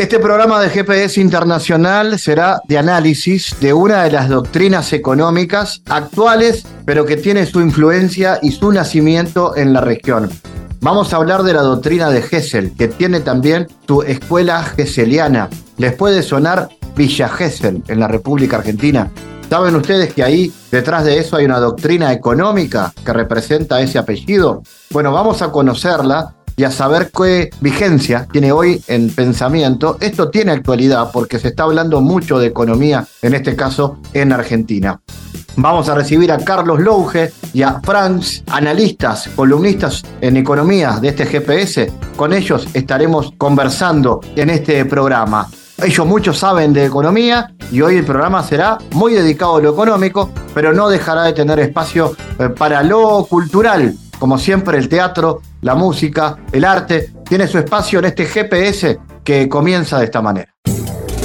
Este programa de GPS Internacional será de análisis de una de las doctrinas económicas actuales, pero que tiene su influencia y su nacimiento en la región. Vamos a hablar de la doctrina de Hessel, que tiene también su escuela gesseliana. Les puede sonar Villa Gesell en la República Argentina. ¿Saben ustedes que ahí detrás de eso hay una doctrina económica que representa ese apellido? Bueno, vamos a conocerla y a saber qué vigencia tiene hoy en pensamiento. Esto tiene actualidad porque se está hablando mucho de economía, en este caso en Argentina. Vamos a recibir a Carlos Louge y a Franz, analistas, columnistas en economía de este GPS. Con ellos estaremos conversando en este programa. Ellos muchos saben de economía y hoy el programa será muy dedicado a lo económico, pero no dejará de tener espacio eh, para lo cultural. Como siempre, el teatro la música, el arte, tiene su espacio en este GPS que comienza de esta manera.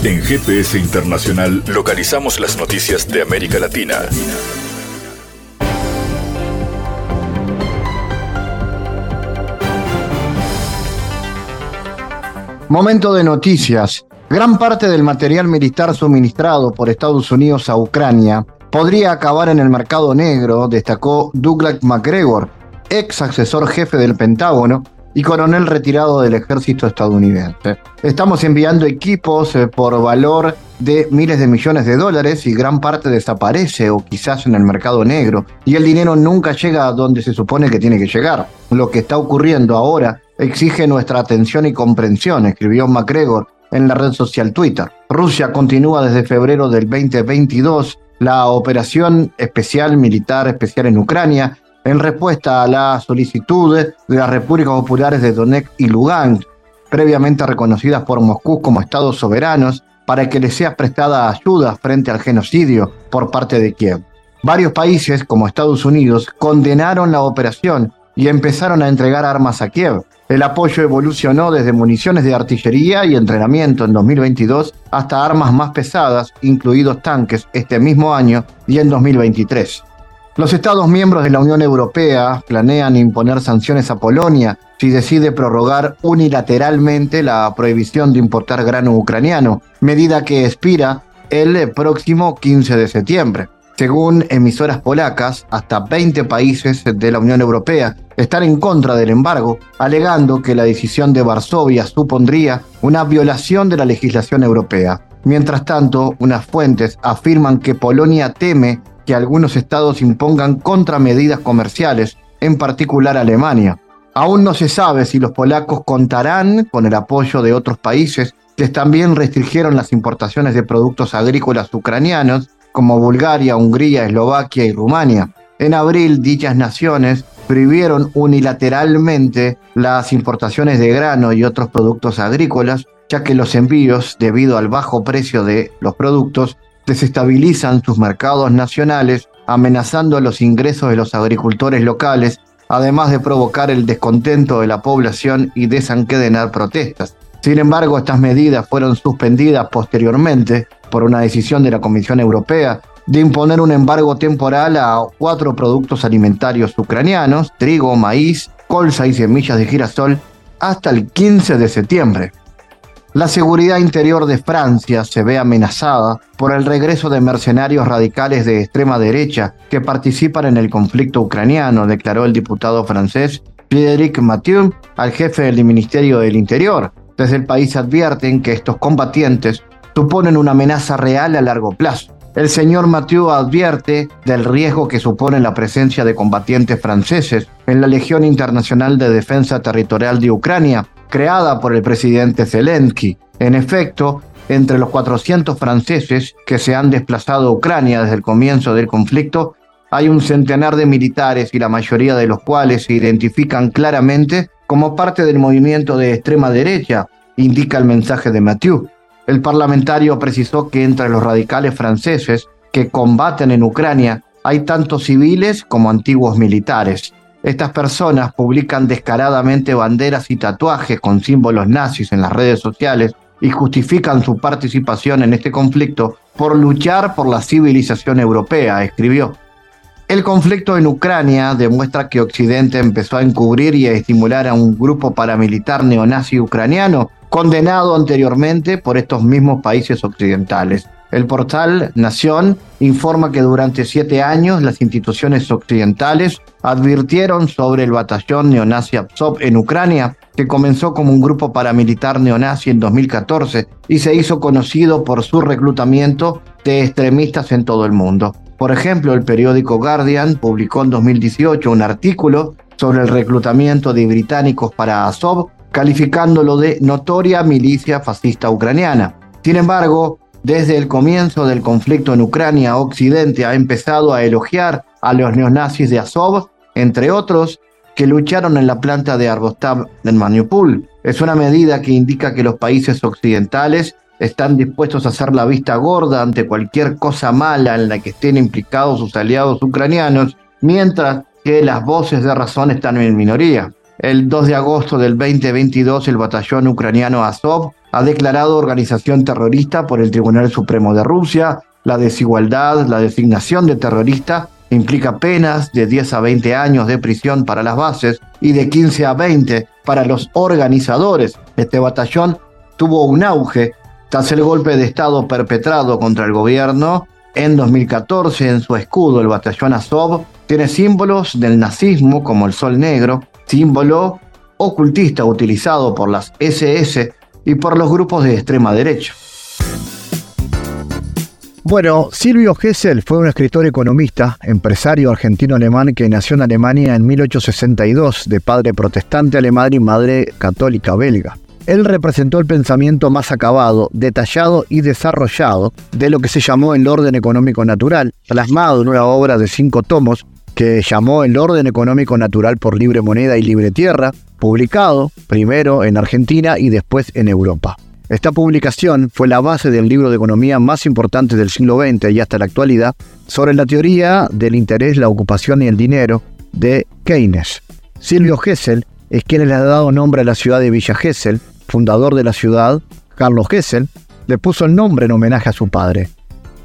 En GPS Internacional localizamos las noticias de América Latina. Momento de noticias. Gran parte del material militar suministrado por Estados Unidos a Ucrania podría acabar en el mercado negro, destacó Douglas McGregor, ex asesor jefe del Pentágono y coronel retirado del ejército estadounidense. Estamos enviando equipos eh, por valor de miles de millones de dólares y gran parte desaparece o quizás en el mercado negro y el dinero nunca llega a donde se supone que tiene que llegar. Lo que está ocurriendo ahora exige nuestra atención y comprensión, escribió MacGregor en la red social Twitter. Rusia continúa desde febrero del 2022 la operación especial militar especial en Ucrania en respuesta a la solicitud de las repúblicas populares de Donetsk y Lugansk, previamente reconocidas por Moscú como estados soberanos, para que les sea prestada ayuda frente al genocidio por parte de Kiev. Varios países, como Estados Unidos, condenaron la operación y empezaron a entregar armas a Kiev. El apoyo evolucionó desde municiones de artillería y entrenamiento en 2022 hasta armas más pesadas, incluidos tanques, este mismo año y en 2023. Los Estados miembros de la Unión Europea planean imponer sanciones a Polonia si decide prorrogar unilateralmente la prohibición de importar grano ucraniano, medida que expira el próximo 15 de septiembre. Según emisoras polacas, hasta 20 países de la Unión Europea están en contra del embargo, alegando que la decisión de Varsovia supondría una violación de la legislación europea. Mientras tanto, unas fuentes afirman que Polonia teme que algunos estados impongan contramedidas comerciales, en particular Alemania. Aún no se sabe si los polacos contarán con el apoyo de otros países que también restringieron las importaciones de productos agrícolas ucranianos, como Bulgaria, Hungría, Eslovaquia y Rumania. En abril, dichas naciones prohibieron unilateralmente las importaciones de grano y otros productos agrícolas, ya que los envíos, debido al bajo precio de los productos, desestabilizan sus mercados nacionales, amenazando los ingresos de los agricultores locales, además de provocar el descontento de la población y desencadenar protestas. Sin embargo, estas medidas fueron suspendidas posteriormente por una decisión de la Comisión Europea de imponer un embargo temporal a cuatro productos alimentarios ucranianos, trigo, maíz, colza y semillas de girasol, hasta el 15 de septiembre. La seguridad interior de Francia se ve amenazada por el regreso de mercenarios radicales de extrema derecha que participan en el conflicto ucraniano, declaró el diputado francés Frédéric Mathieu al jefe del Ministerio del Interior. Desde el país advierten que estos combatientes suponen una amenaza real a largo plazo. El señor Mathieu advierte del riesgo que supone la presencia de combatientes franceses en la Legión Internacional de Defensa Territorial de Ucrania, creada por el presidente Zelensky. En efecto, entre los 400 franceses que se han desplazado a Ucrania desde el comienzo del conflicto, hay un centenar de militares y la mayoría de los cuales se identifican claramente como parte del movimiento de extrema derecha, indica el mensaje de Mathieu. El parlamentario precisó que entre los radicales franceses que combaten en Ucrania hay tanto civiles como antiguos militares. Estas personas publican descaradamente banderas y tatuajes con símbolos nazis en las redes sociales y justifican su participación en este conflicto por luchar por la civilización europea, escribió. El conflicto en Ucrania demuestra que Occidente empezó a encubrir y a estimular a un grupo paramilitar neonazi ucraniano condenado anteriormente por estos mismos países occidentales. El portal Nación informa que durante siete años las instituciones occidentales advirtieron sobre el batallón neonazi Azov en Ucrania, que comenzó como un grupo paramilitar neonazi en 2014 y se hizo conocido por su reclutamiento de extremistas en todo el mundo. Por ejemplo, el periódico Guardian publicó en 2018 un artículo sobre el reclutamiento de británicos para Azov, calificándolo de notoria milicia fascista ucraniana. Sin embargo, desde el comienzo del conflicto en Ucrania, Occidente ha empezado a elogiar a los neonazis de Azov, entre otros, que lucharon en la planta de Arbostav en Mariupol. Es una medida que indica que los países occidentales están dispuestos a hacer la vista gorda ante cualquier cosa mala en la que estén implicados sus aliados ucranianos, mientras que las voces de razón están en minoría. El 2 de agosto del 2022, el batallón ucraniano Azov ha declarado organización terrorista por el Tribunal Supremo de Rusia. La desigualdad, la designación de terrorista implica penas de 10 a 20 años de prisión para las bases y de 15 a 20 para los organizadores. Este batallón tuvo un auge tras el golpe de Estado perpetrado contra el gobierno en 2014 en su escudo, el batallón Azov tiene símbolos del nazismo como el sol negro, símbolo ocultista utilizado por las SS y por los grupos de extrema derecha. Bueno, Silvio Gesell fue un escritor economista, empresario argentino-alemán que nació en Alemania en 1862, de padre protestante alemán y madre católica belga. Él representó el pensamiento más acabado, detallado y desarrollado de lo que se llamó el orden económico natural, plasmado en una obra de cinco tomos que llamó El orden económico natural por libre moneda y libre tierra, publicado primero en Argentina y después en Europa. Esta publicación fue la base del libro de economía más importante del siglo XX y hasta la actualidad sobre la teoría del interés, la ocupación y el dinero de Keynes. Silvio Gesell es quien le ha dado nombre a la ciudad de Villa Gesell, fundador de la ciudad, Carlos Gesell, le puso el nombre en homenaje a su padre.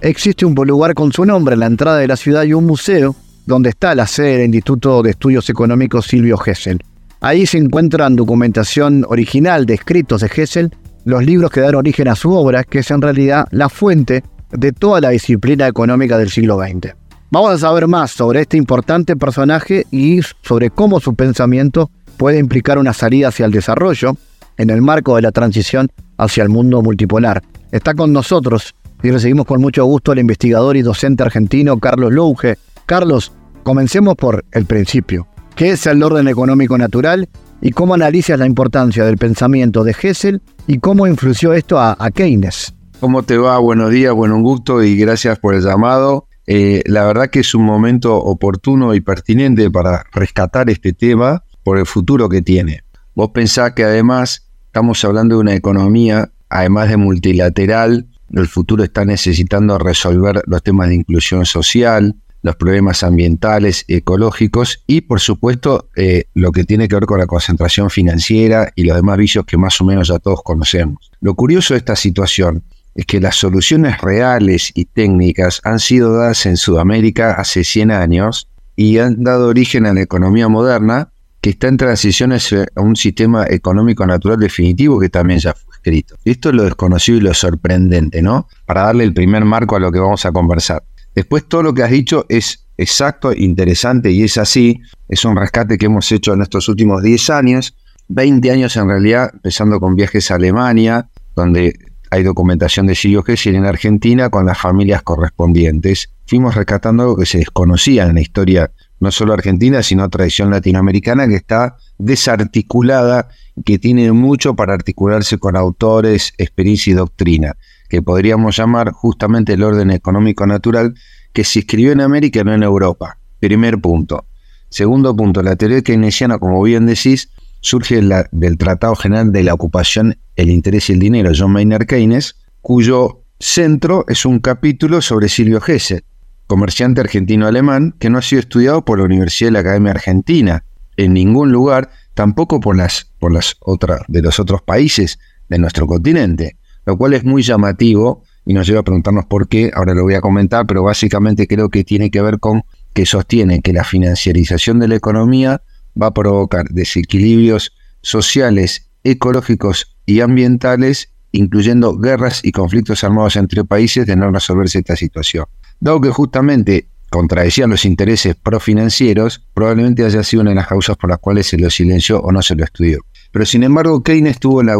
Existe un lugar con su nombre en la entrada de la ciudad y un museo donde está la sede del Instituto de Estudios Económicos Silvio Gesell. Ahí se encuentran documentación original de escritos de Gesell, los libros que dan origen a su obra, que es en realidad la fuente de toda la disciplina económica del siglo XX. Vamos a saber más sobre este importante personaje y sobre cómo su pensamiento puede implicar una salida hacia el desarrollo, en el marco de la transición hacia el mundo multipolar. Está con nosotros y recibimos con mucho gusto al investigador y docente argentino Carlos Louge. Carlos, comencemos por el principio. ¿Qué es el orden económico natural y cómo analizas la importancia del pensamiento de Hessel y cómo influyó esto a, Keynes? ¿Cómo te va? Buenos días, buen gusto y gracias por el llamado. Eh, la verdad que es un momento oportuno y pertinente para rescatar este tema por el futuro que tiene. Vos pensás que además Estamos hablando de una economía, además de multilateral, el futuro está necesitando resolver los temas de inclusión social, los problemas ambientales, ecológicos y, por supuesto, eh, lo que tiene que ver con la concentración financiera y los demás vicios que más o menos ya todos conocemos. Lo curioso de esta situación es que las soluciones reales y técnicas han sido dadas en Sudamérica hace 100 años y han dado origen a la economía moderna que está en transición a un sistema económico natural definitivo que también ya fue escrito. Esto es lo desconocido y lo sorprendente, ¿no? Para darle el primer marco a lo que vamos a conversar. Después todo lo que has dicho es exacto, interesante y es así. Es un rescate que hemos hecho en estos últimos 10 años, 20 años en realidad, empezando con viajes a Alemania, donde hay documentación de Silvio Gesell en Argentina con las familias correspondientes. Fuimos rescatando algo que se desconocía en la historia no solo argentina, sino tradición latinoamericana que está desarticulada, que tiene mucho para articularse con autores, experiencia y doctrina, que podríamos llamar justamente el orden económico natural que se escribió en América, no en Europa. Primer punto. Segundo punto, la teoría keynesiana, como bien decís, surge del Tratado General de la Ocupación, el Interés y el Dinero, John Maynard Keynes, cuyo centro es un capítulo sobre Silvio Gesell, comerciante argentino-alemán que no ha sido estudiado por la Universidad de la Academia Argentina en ningún lugar, tampoco por las, por las otras de los otros países de nuestro continente, lo cual es muy llamativo y nos lleva a preguntarnos por qué, ahora lo voy a comentar, pero básicamente creo que tiene que ver con que sostiene que la financiarización de la economía va a provocar desequilibrios sociales, ecológicos y ambientales, incluyendo guerras y conflictos armados entre países de no resolverse esta situación. Dado que justamente contradecían los intereses profinancieros, probablemente haya sido una de las causas por las cuales se lo silenció o no se lo estudió. Pero sin embargo, Keynes tuvo la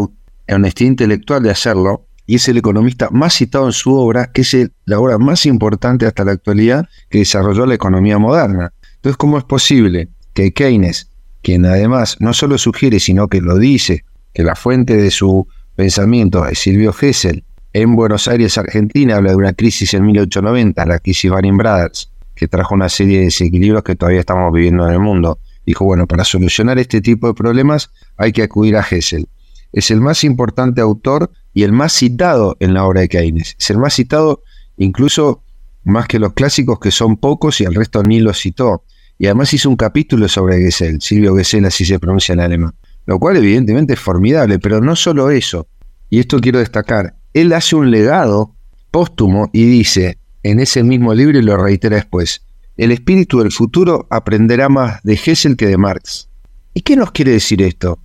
honestidad intelectual de hacerlo y es el economista más citado en su obra, que es la obra más importante hasta la actualidad que desarrolló la economía moderna. Entonces, ¿cómo es posible que Keynes, quien además no solo sugiere, sino que lo dice, que la fuente de su pensamiento es Silvio Gesell, en Buenos Aires, Argentina, habla de una crisis en 1890, la crisis Baring Brothers, que trajo una serie de desequilibrios que todavía estamos viviendo en el mundo. Dijo, bueno, para solucionar este tipo de problemas hay que acudir a Gesell. Es el más importante autor y el más citado en la obra de Keynes. Es el más citado incluso más que los clásicos que son pocos y el resto ni lo citó. Y además hizo un capítulo sobre Gesell, Silvio Gesell así se pronuncia en alemán, lo cual evidentemente es formidable, pero no solo eso, y esto quiero destacar, él hace un legado póstumo y dice en ese mismo libro y lo reitera después, el espíritu del futuro aprenderá más de Gesell que de Marx. ¿Y qué nos quiere decir esto?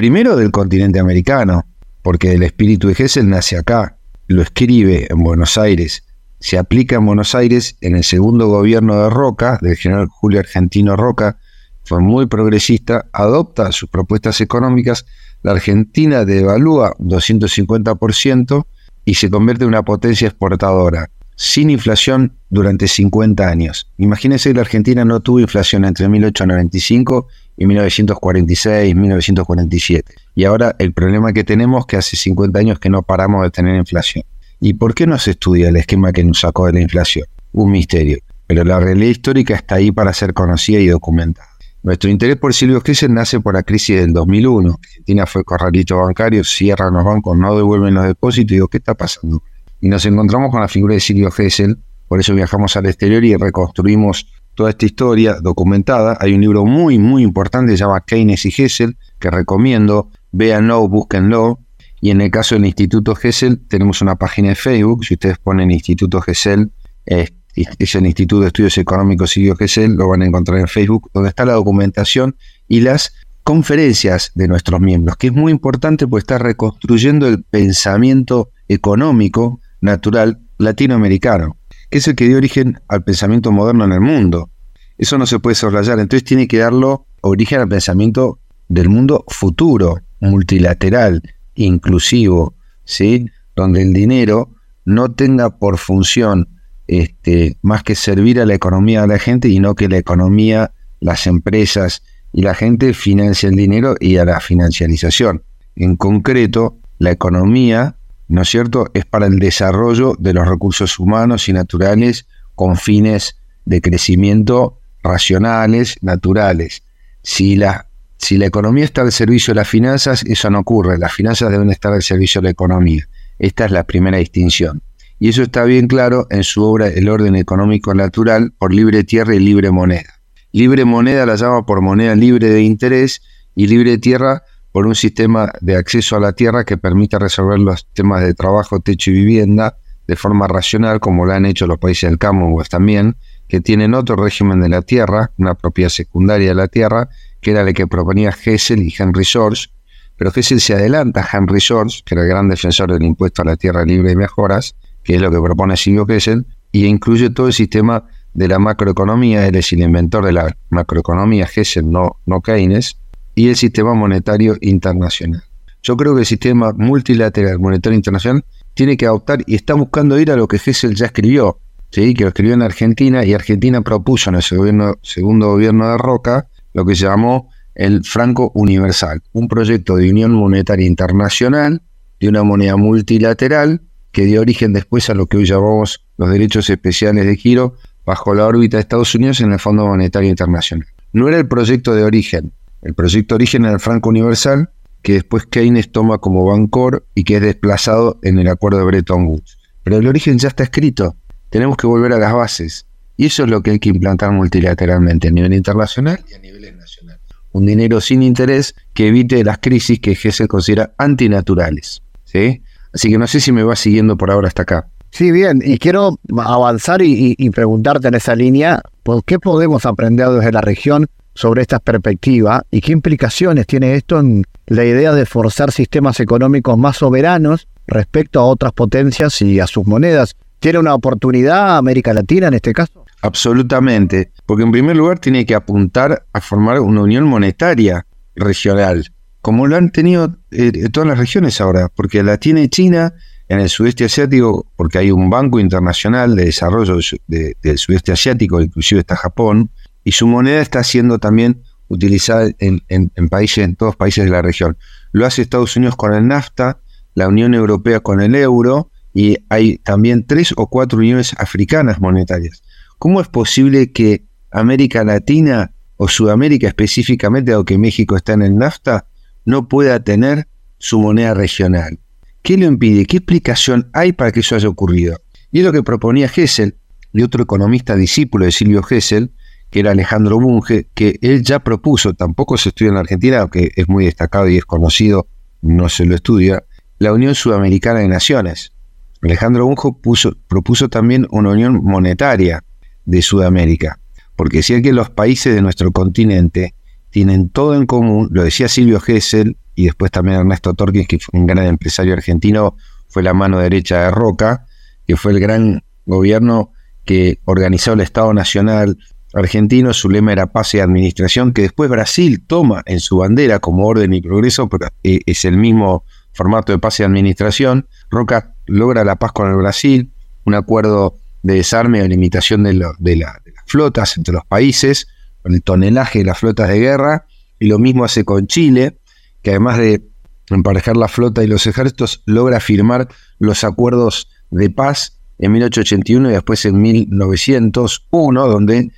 Primero del continente americano, porque el espíritu de Gesell nace acá, lo escribe en Buenos Aires, se aplica en Buenos Aires en el segundo gobierno de Roca, del general Julio Argentino Roca, fue muy progresista, adopta sus propuestas económicas, la Argentina devalúa 250% y se convierte en una potencia exportadora, sin inflación durante 50 años. Imagínense que la Argentina no tuvo inflación entre 1895 y 1946, 1947. Y ahora el problema que tenemos es que hace 50 años que no paramos de tener inflación. ¿Y por qué no se estudia el esquema que nos sacó de la inflación? Un misterio. Pero la realidad histórica está ahí para ser conocida y documentada. Nuestro interés por Silvio Gesell nace por la crisis del 2001. Argentina fue corralito bancario, cierran los bancos, no devuelven los depósitos. Y digo, ¿qué está pasando? Y nos encontramos con la figura de Silvio Gesell. Por eso viajamos al exterior y reconstruimos toda esta historia documentada. Hay un libro muy, muy importante, se llama Keynes y Gesell, que recomiendo. Véanlo, búsquenlo. Y en el caso del Instituto Gesell, tenemos una página de Facebook. Si ustedes ponen Instituto Gesell, es, el Instituto de Estudios Económicos Silvio Gesell, lo van a encontrar en Facebook, donde está la documentación y las conferencias de nuestros miembros, que es muy importante porque está reconstruyendo el pensamiento económico natural latinoamericano, que es el que dio origen al pensamiento moderno en el mundo. Eso no se puede soslayar, entonces tiene que darlo origen al pensamiento del mundo futuro, multilateral, inclusivo, ¿sí? donde el dinero no tenga por función este, más que servir a la economía de la gente y no que la economía, las empresas y la gente financia el dinero y a la financiarización. En concreto, la economía, ¿no es cierto?, es para el desarrollo de los recursos humanos y naturales con fines de crecimiento racionales, naturales. Si la economía está al servicio de las finanzas, eso no ocurre. Las finanzas deben estar al servicio de la economía. Esta es la primera distinción. Y eso está bien claro en su obra El orden económico natural por libre tierra y libre moneda. Libre moneda la llama por moneda libre de interés y libre tierra por un sistema de acceso a la tierra que permita resolver los temas de trabajo, techo y vivienda de forma racional, como lo han hecho los países del Commonwealth también, que tienen otro régimen de la tierra, una propiedad secundaria de la tierra, que era el que proponía Hessel y Henry George, pero Hessel se adelanta a Henry George, que era el gran defensor del impuesto a la tierra libre y mejoras, que es lo que propone Silvio Hessel, y incluye todo el sistema de la macroeconomía, él es el inventor de la macroeconomía, Hessel, no, no Keynes, y el sistema monetario internacional. Yo creo que el sistema multilateral monetario internacional tiene que adoptar y está buscando ir a lo que Hessel ya escribió, ¿sí? que lo escribió en Argentina y Argentina propuso en el segundo gobierno de Roca lo que se llamó el Franco Universal, un proyecto de unión monetaria internacional, de una moneda multilateral, que dio origen después a lo que hoy llamamos los derechos especiales de giro bajo la órbita de Estados Unidos en el Fondo Monetario Internacional. No era el proyecto de origen, el proyecto origen era el Franco Universal, que después Keynes toma como Bancor y que es desplazado en el acuerdo de Bretton Woods. Pero el origen ya está escrito. Tenemos que volver a las bases. Y eso es lo que hay que implantar multilateralmente a nivel internacional y a nivel nacional. Un dinero sin interés que evite las crisis que se considera antinaturales. ¿sí? Así que no sé si me va siguiendo por ahora hasta acá. Sí, bien, y quiero avanzar y, preguntarte en esa línea, ¿por qué podemos aprender desde la región sobre esta perspectiva y qué implicaciones tiene esto en la idea de forzar sistemas económicos más soberanos respecto a otras potencias y a sus monedas? ¿Tiene una oportunidad América Latina en este caso? Absolutamente, porque en primer lugar tiene que apuntar a formar una unión monetaria regional, como lo han tenido eh, todas las regiones ahora, porque la tiene China en el sudeste asiático, porque hay un banco internacional de desarrollo del sudeste asiático, inclusive está Japón, y su moneda está siendo también utilizada en, países, en todos los países de la región. Lo hace Estados Unidos con el NAFTA, la Unión Europea con el euro, y hay también tres o cuatro uniones africanas monetarias. ¿Cómo es posible que América Latina o Sudamérica específicamente, aunque México está en el NAFTA, no pueda tener su moneda regional? ¿Qué lo impide? ¿Qué explicación hay para que eso haya ocurrido? Y es lo que proponía Hessel y otro economista discípulo de Silvio Hessel, que era Alejandro Bunge, que él ya propuso, tampoco se estudia en la Argentina, aunque es muy destacado y es conocido, no se lo estudia, la Unión Sudamericana de Naciones. Alejandro Bunge propuso también una unión monetaria de Sudamérica, porque decía que los países de nuestro continente tienen todo en común, lo decía Silvio Hessel, y después también Ernesto Torquín, que fue un gran empresario argentino, fue la mano derecha de Roca, que fue el gran gobierno que organizó el Estado Nacional argentino, su lema era paz y administración, que después Brasil toma en su bandera como orden y progreso, pero eh, es el mismo formato de paz y administración. Roca logra la paz con el Brasil, un acuerdo de desarme o limitación de, de las flotas entre los países, con el tonelaje de las flotas de guerra, y lo mismo hace con Chile, que además de emparejar la flota y los ejércitos, logra firmar los acuerdos de paz en 1881 y después en 1901, donde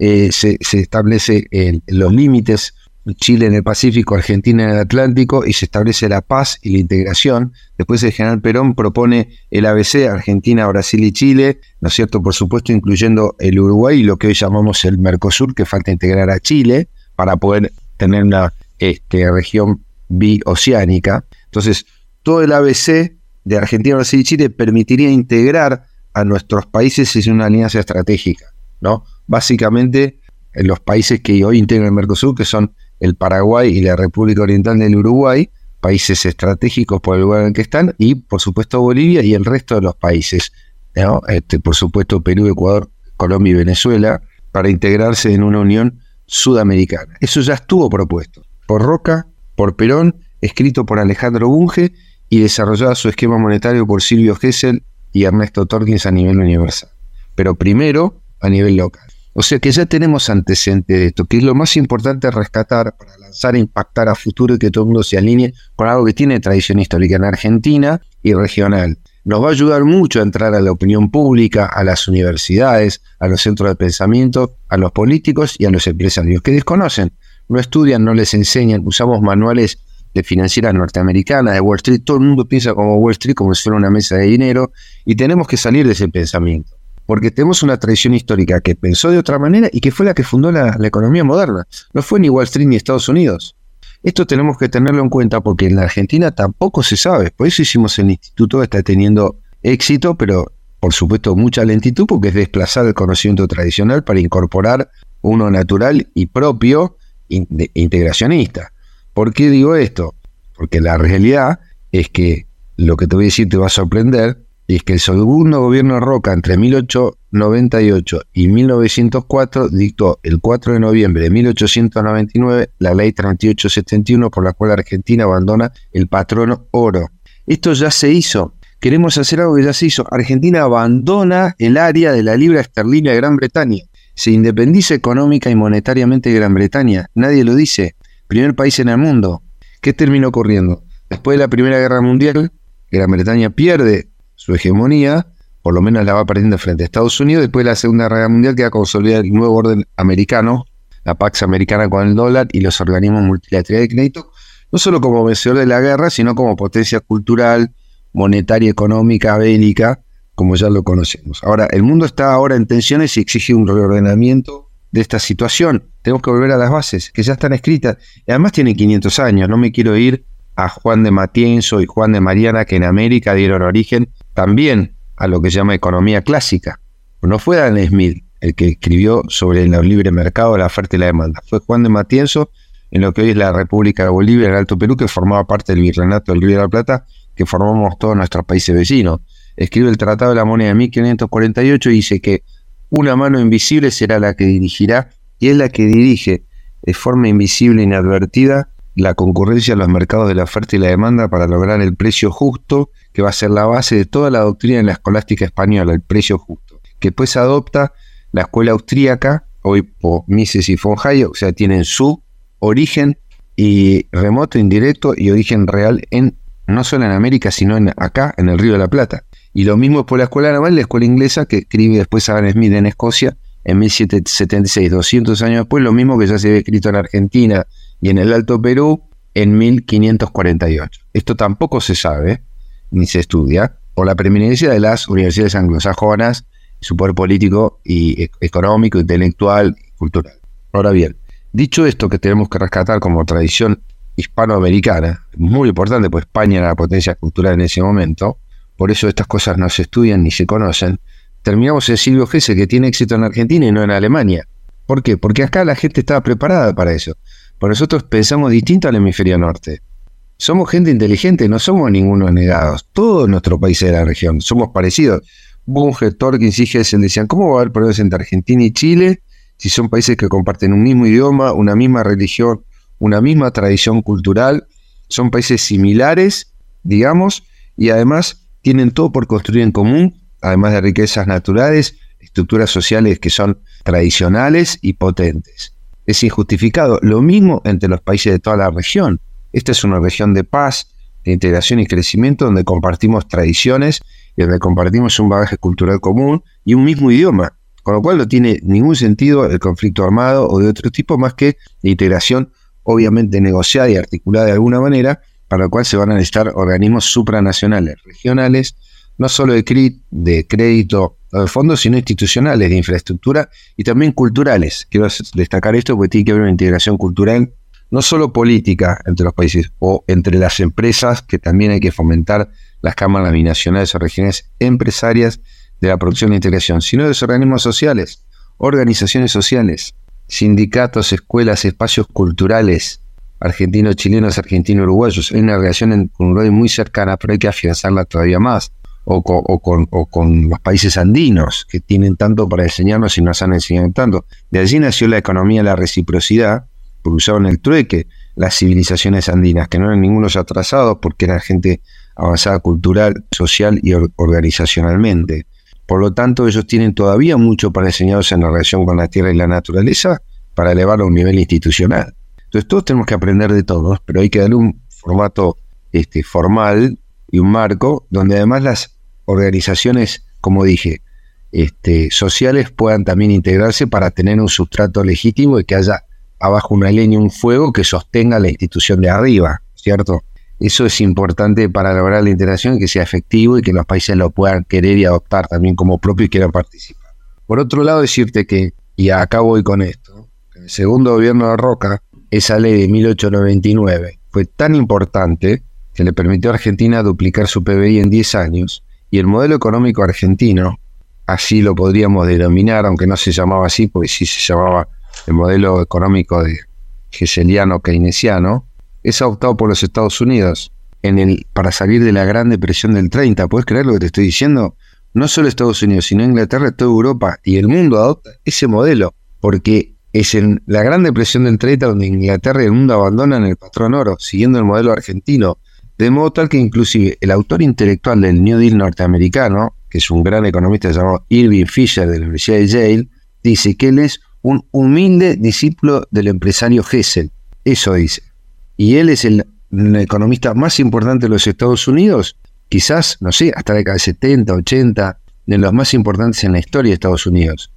eh, se, establece los límites, Chile en el Pacífico, Argentina en el Atlántico, y se establece la paz y la integración. Después el general Perón propone el ABC, Argentina, Brasil y Chile, ¿no es cierto? Por supuesto, incluyendo el Uruguay y lo que hoy llamamos el Mercosur, que falta integrar a Chile para poder tener una este, región bioceánica. Entonces, todo el ABC de Argentina, Brasil y Chile permitiría integrar a nuestros países en una alianza estratégica, ¿no? Básicamente, en los países que hoy integran el Mercosur, que son el Paraguay y la República Oriental del Uruguay, países estratégicos por el lugar en el que están, y por supuesto Bolivia y el resto de los países, ¿no? este, por supuesto Perú, Ecuador, Colombia y Venezuela, para integrarse en una unión sudamericana. Eso ya estuvo propuesto por Roca, por Perón, escrito por Alejandro Bunge y desarrollado su esquema monetario por Silvio Gesell y Ernesto Torkins a nivel universal. Pero primero a nivel local. O sea que ya tenemos antecedentes de esto, que es lo más importante rescatar para lanzar e impactar a futuro y que todo el mundo se alinee con algo que tiene tradición histórica en Argentina y regional. Nos va a ayudar mucho a entrar a la opinión pública, a las universidades, a los centros de pensamiento, a los políticos y a los empresarios que desconocen no estudian, no les enseñan, usamos manuales de financieras norteamericanas, de Wall Street, todo el mundo piensa como Wall Street, como si fuera una mesa de dinero, y tenemos que salir de ese pensamiento, porque tenemos una tradición histórica que pensó de otra manera y que fue la que fundó la, economía moderna. No fue ni Wall Street ni Estados Unidos. Esto tenemos que tenerlo en cuenta porque en la Argentina tampoco se sabe, por eso hicimos el instituto, está teniendo éxito, pero por supuesto mucha lentitud porque es desplazar el conocimiento tradicional para incorporar uno natural y propio integracionista. ¿Por qué digo esto? Porque la realidad es que lo que te voy a decir te va a sorprender, es que el segundo gobierno de Roca entre 1898 y 1904 dictó el 4 de noviembre de 1899 la ley 3871 por la cual Argentina abandona el patrono oro. Esto ya se hizo. Queremos hacer algo que ya se hizo. Argentina abandona el área de la libra esterlina de Gran Bretaña se independiza económica y monetariamente de Gran Bretaña. Nadie lo dice. Primer país en el mundo. ¿Qué terminó ocurriendo? Después de la Primera Guerra Mundial, Gran Bretaña pierde su hegemonía, por lo menos la va perdiendo frente a Estados Unidos. Después de la Segunda Guerra Mundial queda consolidado el nuevo orden americano, la Pax americana con el dólar y los organismos multilaterales de crédito, no solo como vencedor de la guerra, sino como potencia cultural, monetaria, económica, bélica, como ya lo conocemos. Ahora, el mundo está ahora en tensiones y exige un reordenamiento de esta situación. Tenemos que volver a las bases, que ya están escritas. Y además tienen 500 años. No me quiero ir a Juan de Matienzo y Juan de Mariana, que en América dieron origen también a lo que se llama economía clásica. No fue Dan Smith el que escribió sobre el libre mercado, la oferta y la demanda. Fue Juan de Matienzo en lo que hoy es la República de Bolivia, el Alto Perú, que formaba parte del Virreinato del Río de la Plata, que formamos todos nuestros países vecinos. Escribe el Tratado de la Moneda de 1548 y dice que una mano invisible será la que dirigirá y es la que dirige de forma invisible e inadvertida la concurrencia en los mercados de la oferta y la demanda para lograr el precio justo, que va a ser la base de toda la doctrina de la escolástica española, el precio justo, que pues adopta la escuela austríaca, hoy por Mises y von o sea, tienen su origen y remoto, indirecto y origen real en no solo en América, sino en acá, en el Río de la Plata. Y lo mismo por la escuela naval, la escuela inglesa que escribe después Adam Smith en Escocia en 1776, 200 años después, lo mismo que ya se había escrito en Argentina y en el Alto Perú en 1548. Esto tampoco se sabe ni se estudia por la preeminencia de las universidades anglosajonas, su poder político y e-, económico, intelectual y cultural. Ahora bien, dicho esto que tenemos que rescatar como tradición hispanoamericana, muy importante, pues España era la potencia cultural en ese momento, por eso estas cosas no se estudian ni se conocen, terminamos en Silvio Gesell, que tiene éxito en Argentina y no en Alemania. ¿Por qué? Porque acá la gente estaba preparada para eso. Por nosotros pensamos distinto al hemisferio norte. Somos gente inteligente, no somos ninguno negados. Todos nuestros países de la región somos parecidos. Bunge, Torkins y Gesell decían, ¿cómo va a haber problemas entre Argentina y Chile si son países que comparten un mismo idioma, una misma religión, una misma tradición cultural? Son países similares, digamos, y además tienen todo por construir en común, además de riquezas naturales, estructuras sociales que son tradicionales y potentes. Es injustificado. Lo mismo entre los países de toda la región. Esta es una región de paz, de integración y crecimiento donde compartimos tradiciones y donde compartimos un bagaje cultural común y un mismo idioma, con lo cual no tiene ningún sentido el conflicto armado o de otro tipo más que de integración obviamente negociada y articulada de alguna manera, para lo cual se van a necesitar organismos supranacionales, regionales, no solo de, de crédito fondos, sino institucionales, de infraestructura y también culturales. Quiero destacar esto porque tiene que haber una integración cultural, no solo política entre los países o entre las empresas, que también hay que fomentar las cámaras binacionales o regiones empresarias de la producción e integración, sino de los organismos sociales, organizaciones sociales, sindicatos, escuelas, espacios culturales, argentinos, chilenos, argentinos, uruguayos. Hay una relación con Uruguay muy cercana, pero hay que afianzarla todavía más. O con, los países andinos, que tienen tanto para enseñarnos y nos han enseñado tanto. De allí nació la economía de la reciprocidad, porque usaban el trueque las civilizaciones andinas, que no eran ningunos atrasados porque eran gente avanzada cultural, social y organizacionalmente. Por lo tanto, ellos tienen todavía mucho para enseñarnos en la relación con la tierra y la naturaleza para elevarlo a un nivel institucional. Entonces todos tenemos que aprender de todos, pero hay que darle un formato este, formal y un marco donde además las organizaciones, como dije, este, sociales puedan también integrarse para tener un sustrato legítimo y que haya abajo una leña, un fuego que sostenga la institución de arriba, ¿cierto? Eso es importante para lograr la integración que sea efectivo y que los países lo puedan querer y adoptar también como propio y quieran participar. Por otro lado, decirte que, y acá voy con esto, el segundo gobierno de Roca esa ley de 1899 fue tan importante que le permitió a Argentina duplicar su PBI en 10 años y el modelo económico argentino, así lo podríamos denominar, aunque no se llamaba así, porque sí se llamaba el modelo económico de Geseliano keynesiano, es adoptado por los Estados Unidos para salir de la Gran Depresión del 30. ¿Puedes creer lo que te estoy diciendo? No solo Estados Unidos, sino Inglaterra, toda Europa y el mundo adopta ese modelo, porque es en la Gran Depresión del 30 donde Inglaterra y el mundo abandonan el patrón oro, siguiendo el modelo argentino, de modo tal que inclusive el autor intelectual del New Deal norteamericano, que es un gran economista llamado Irving Fisher de la Universidad de Yale, dice que él es un humilde discípulo del empresario Hessel. Eso dice. Y él es el, economista más importante de los Estados Unidos, quizás, no sé, hasta la década de 70, 80, de los más importantes en la historia de Estados Unidos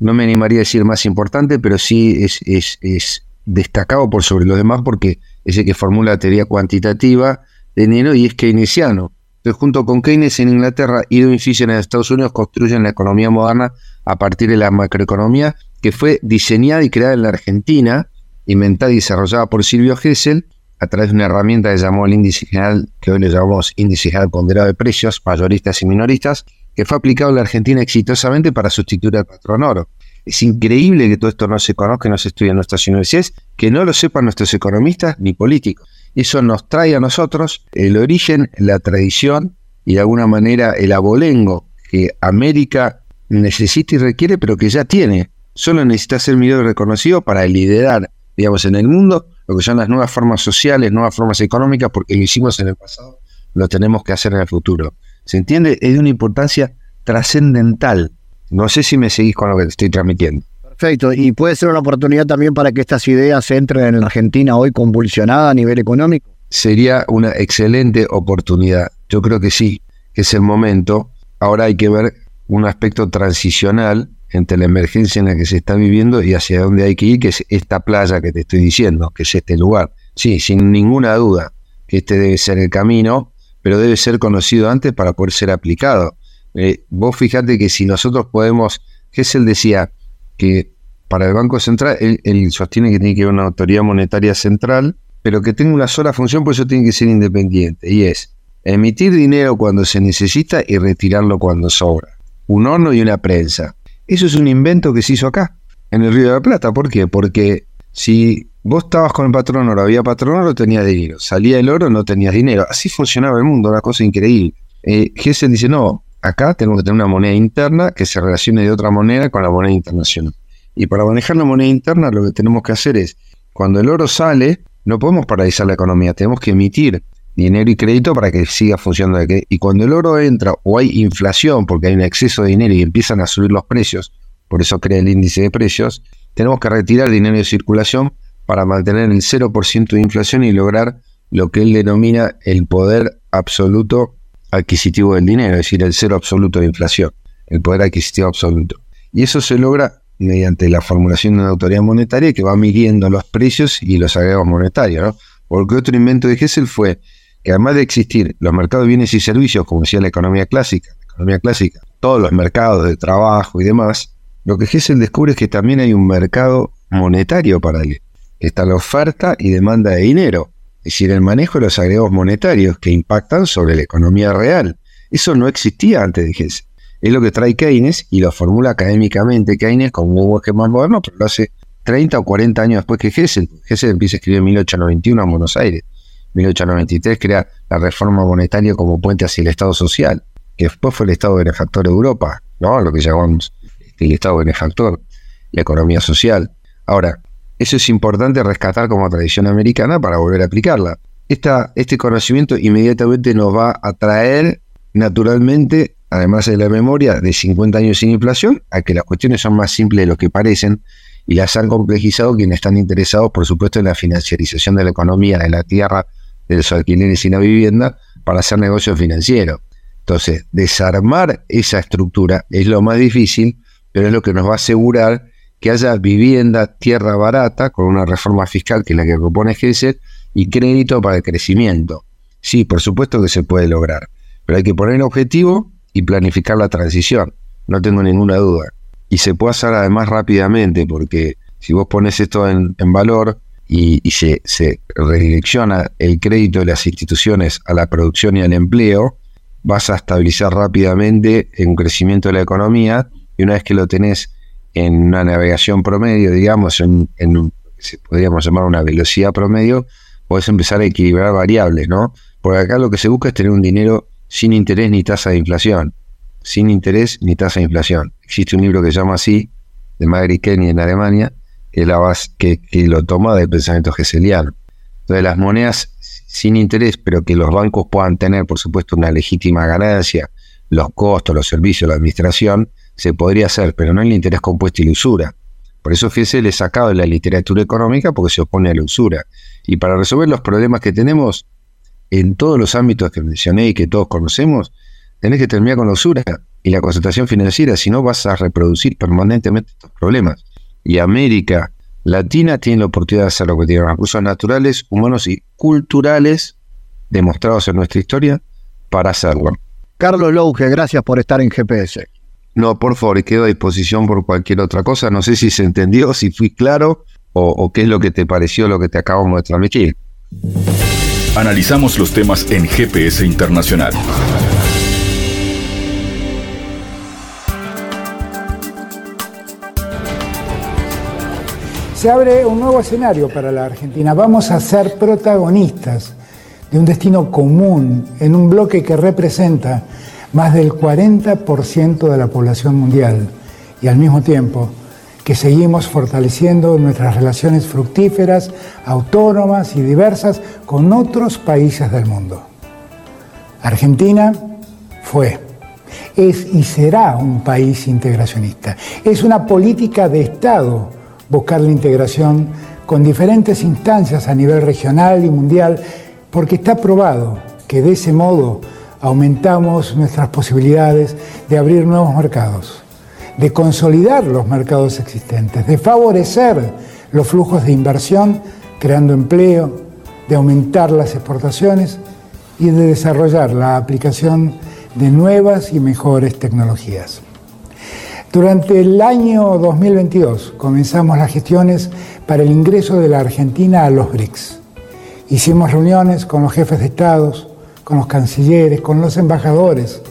no me animaría a decir más importante, pero sí es, es, destacado por sobre los demás porque ese que formula la teoría cuantitativa dinero y es keynesiano. Entonces, junto con Keynes en Inglaterra y Fisher en Estados Unidos construyen la economía moderna a partir de la macroeconomía que fue diseñada y creada en la Argentina, inventada y desarrollada por Silvio Gesell a través de una herramienta que llamó el índice general, que hoy le llamamos índice general ponderado de precios, mayoristas y minoristas, que fue aplicado en la Argentina exitosamente para sustituir al patrón oro. Es increíble que todo esto no se conozca, no se estudie en nuestras universidades, que no lo sepan nuestros economistas ni políticos. Eso nos trae a nosotros el origen, la tradición y de alguna manera el abolengo que América necesita y requiere, pero que ya tiene. Solo necesita ser mirado y reconocido para liderar, digamos, en el mundo lo que son las nuevas formas sociales, nuevas formas económicas, porque lo hicimos en el pasado, lo tenemos que hacer en el futuro. ¿Se entiende? Es de una importancia trascendental. No sé si me seguís con lo que te estoy transmitiendo. Perfecto, y puede ser una oportunidad también para que estas ideas entren en la Argentina hoy convulsionada a nivel económico. Sería una excelente oportunidad. Yo creo que sí, que es el momento. Ahora hay que ver un aspecto transicional entre la emergencia en la que se está viviendo y hacia dónde hay que ir, que es esta playa que te estoy diciendo, que es este lugar. Sí, sin ninguna duda este debe ser el camino, pero debe ser conocido antes para poder ser aplicado. Eh, vos fijate que si nosotros podemos, Gessel decía que para el Banco Central, él, sostiene que tiene que haber una autoridad monetaria central, pero que tenga una sola función, por eso tiene que ser independiente, y es emitir dinero cuando se necesita y retirarlo cuando sobra. Un horno y una prensa. Eso es un invento que se hizo acá, en el Río de la Plata. ¿Por qué? Porque si vos estabas con el patrón oro, había patrón oro, tenías dinero. Salía el oro, no tenías dinero. Así funcionaba el mundo, una cosa increíble. Eh, dice, no, acá tenemos que tener una moneda interna que se relacione de otra moneda con la moneda internacional. Y para manejar la moneda interna lo que tenemos que hacer es, cuando el oro sale, no podemos paralizar la economía, tenemos que emitir dinero y crédito para que siga funcionando. Y cuando el oro entra o hay inflación porque hay un exceso de dinero y empiezan a subir los precios, por eso crea el índice de precios, tenemos que retirar dinero de circulación para mantener el 0% de inflación y lograr lo que él denomina el poder absoluto adquisitivo del dinero, es decir, el cero absoluto de inflación, el poder adquisitivo absoluto. Y eso se logra mediante la formulación de una autoridad monetaria que va midiendo los precios y los agregados monetarios. ¿no? Porque otro invento de Hessel fue que además de existir los mercados de bienes y servicios, como decía la economía clásica, la economía clásica, todos los mercados de trabajo y demás, lo que Hessel descubre es que también hay un mercado monetario paralelo. Está la oferta y demanda de dinero, es decir, el manejo de los agregados monetarios que impactan sobre la economía real. Eso no existía antes de Hessel. Es lo que trae Keynes y lo formula académicamente Keynes como un esquema más moderno, pero lo hace 30 o 40 años después que Hessel. Hessel empieza a escribir en 1891 en Buenos Aires. 1893 crea la reforma monetaria como puente hacia el Estado social, que después fue el Estado benefactor de Europa, ¿no? lo que llamamos el Estado benefactor, la economía social. Ahora, eso es importante rescatar como tradición americana para volver a aplicarla. Esta, este conocimiento inmediatamente nos va a traer naturalmente, además de la memoria de 50 años sin inflación, a que las cuestiones son más simples de lo que parecen y las han complejizado quienes están interesados, por supuesto, en la financiarización de la economía, de la tierra, de los alquileres y la vivienda para hacer negocios financieros. Entonces, desarmar esa estructura es lo más difícil, pero es lo que nos va a asegurar que haya vivienda, tierra barata, con una reforma fiscal que es la que propone GESET, y crédito para el crecimiento. Sí, por supuesto que se puede lograr, pero hay que poner el objetivo y planificar la transición, no tengo ninguna duda. Y se puede hacer además rápidamente, porque si vos pones esto en, en valor, y, se, se, redirecciona el crédito de las instituciones a la producción y al empleo, vas a estabilizar rápidamente un crecimiento de la economía y una vez que lo tenés en una navegación promedio, digamos, en, en se podríamos llamar una velocidad promedio, podés empezar a equilibrar variables, ¿no? Porque acá lo que se busca es tener un dinero sin interés ni tasa de inflación. Sin interés ni tasa de inflación. Existe un libro que se llama así, de Magri Kenny en Alemania, que, la base, que, lo toma del pensamiento geseliano. Entonces las monedas sin interés, pero que los bancos puedan tener, por supuesto, una legítima ganancia, los costos, los servicios, la administración, se podría hacer, pero no el interés compuesto y la usura. Por eso Gesell es sacado de la literatura económica porque se opone a la usura. Y para resolver los problemas que tenemos en todos los ámbitos que mencioné y que todos conocemos, tenés que terminar con la usura y la concentración financiera, si no vas a reproducir permanentemente estos problemas y América, latina tiene la oportunidad de hacer lo que tiene recursos naturales, humanos y culturales demostrados en nuestra historia para hacerlo. Carlos Louge, gracias por estar en GPS. No, por favor, quedo a disposición por cualquier otra cosa. No sé si se entendió, si fui claro o, o qué es lo que te pareció lo que te acabamos de transmitir. Analizamos los temas en GPS Internacional. Se abre un nuevo escenario para la Argentina. Vamos a ser protagonistas de un destino común en un bloque que representa más del 40% de la población mundial y al mismo tiempo que seguimos fortaleciendo nuestras relaciones fructíferas, autónomas y diversas con otros países del mundo. Argentina fue, es y será un país integracionista. Es una política de Estado buscar la integración con diferentes instancias a nivel regional y mundial, porque está probado que de ese modo aumentamos nuestras posibilidades de abrir nuevos mercados, de consolidar los mercados existentes, de favorecer los flujos de inversión, creando empleo, de aumentar las exportaciones y de desarrollar la aplicación de nuevas y mejores tecnologías. Durante el año 2022 comenzamos las gestiones para el ingreso de la Argentina a los BRICS. Hicimos reuniones con los jefes de estados, con los cancilleres, con los embajadores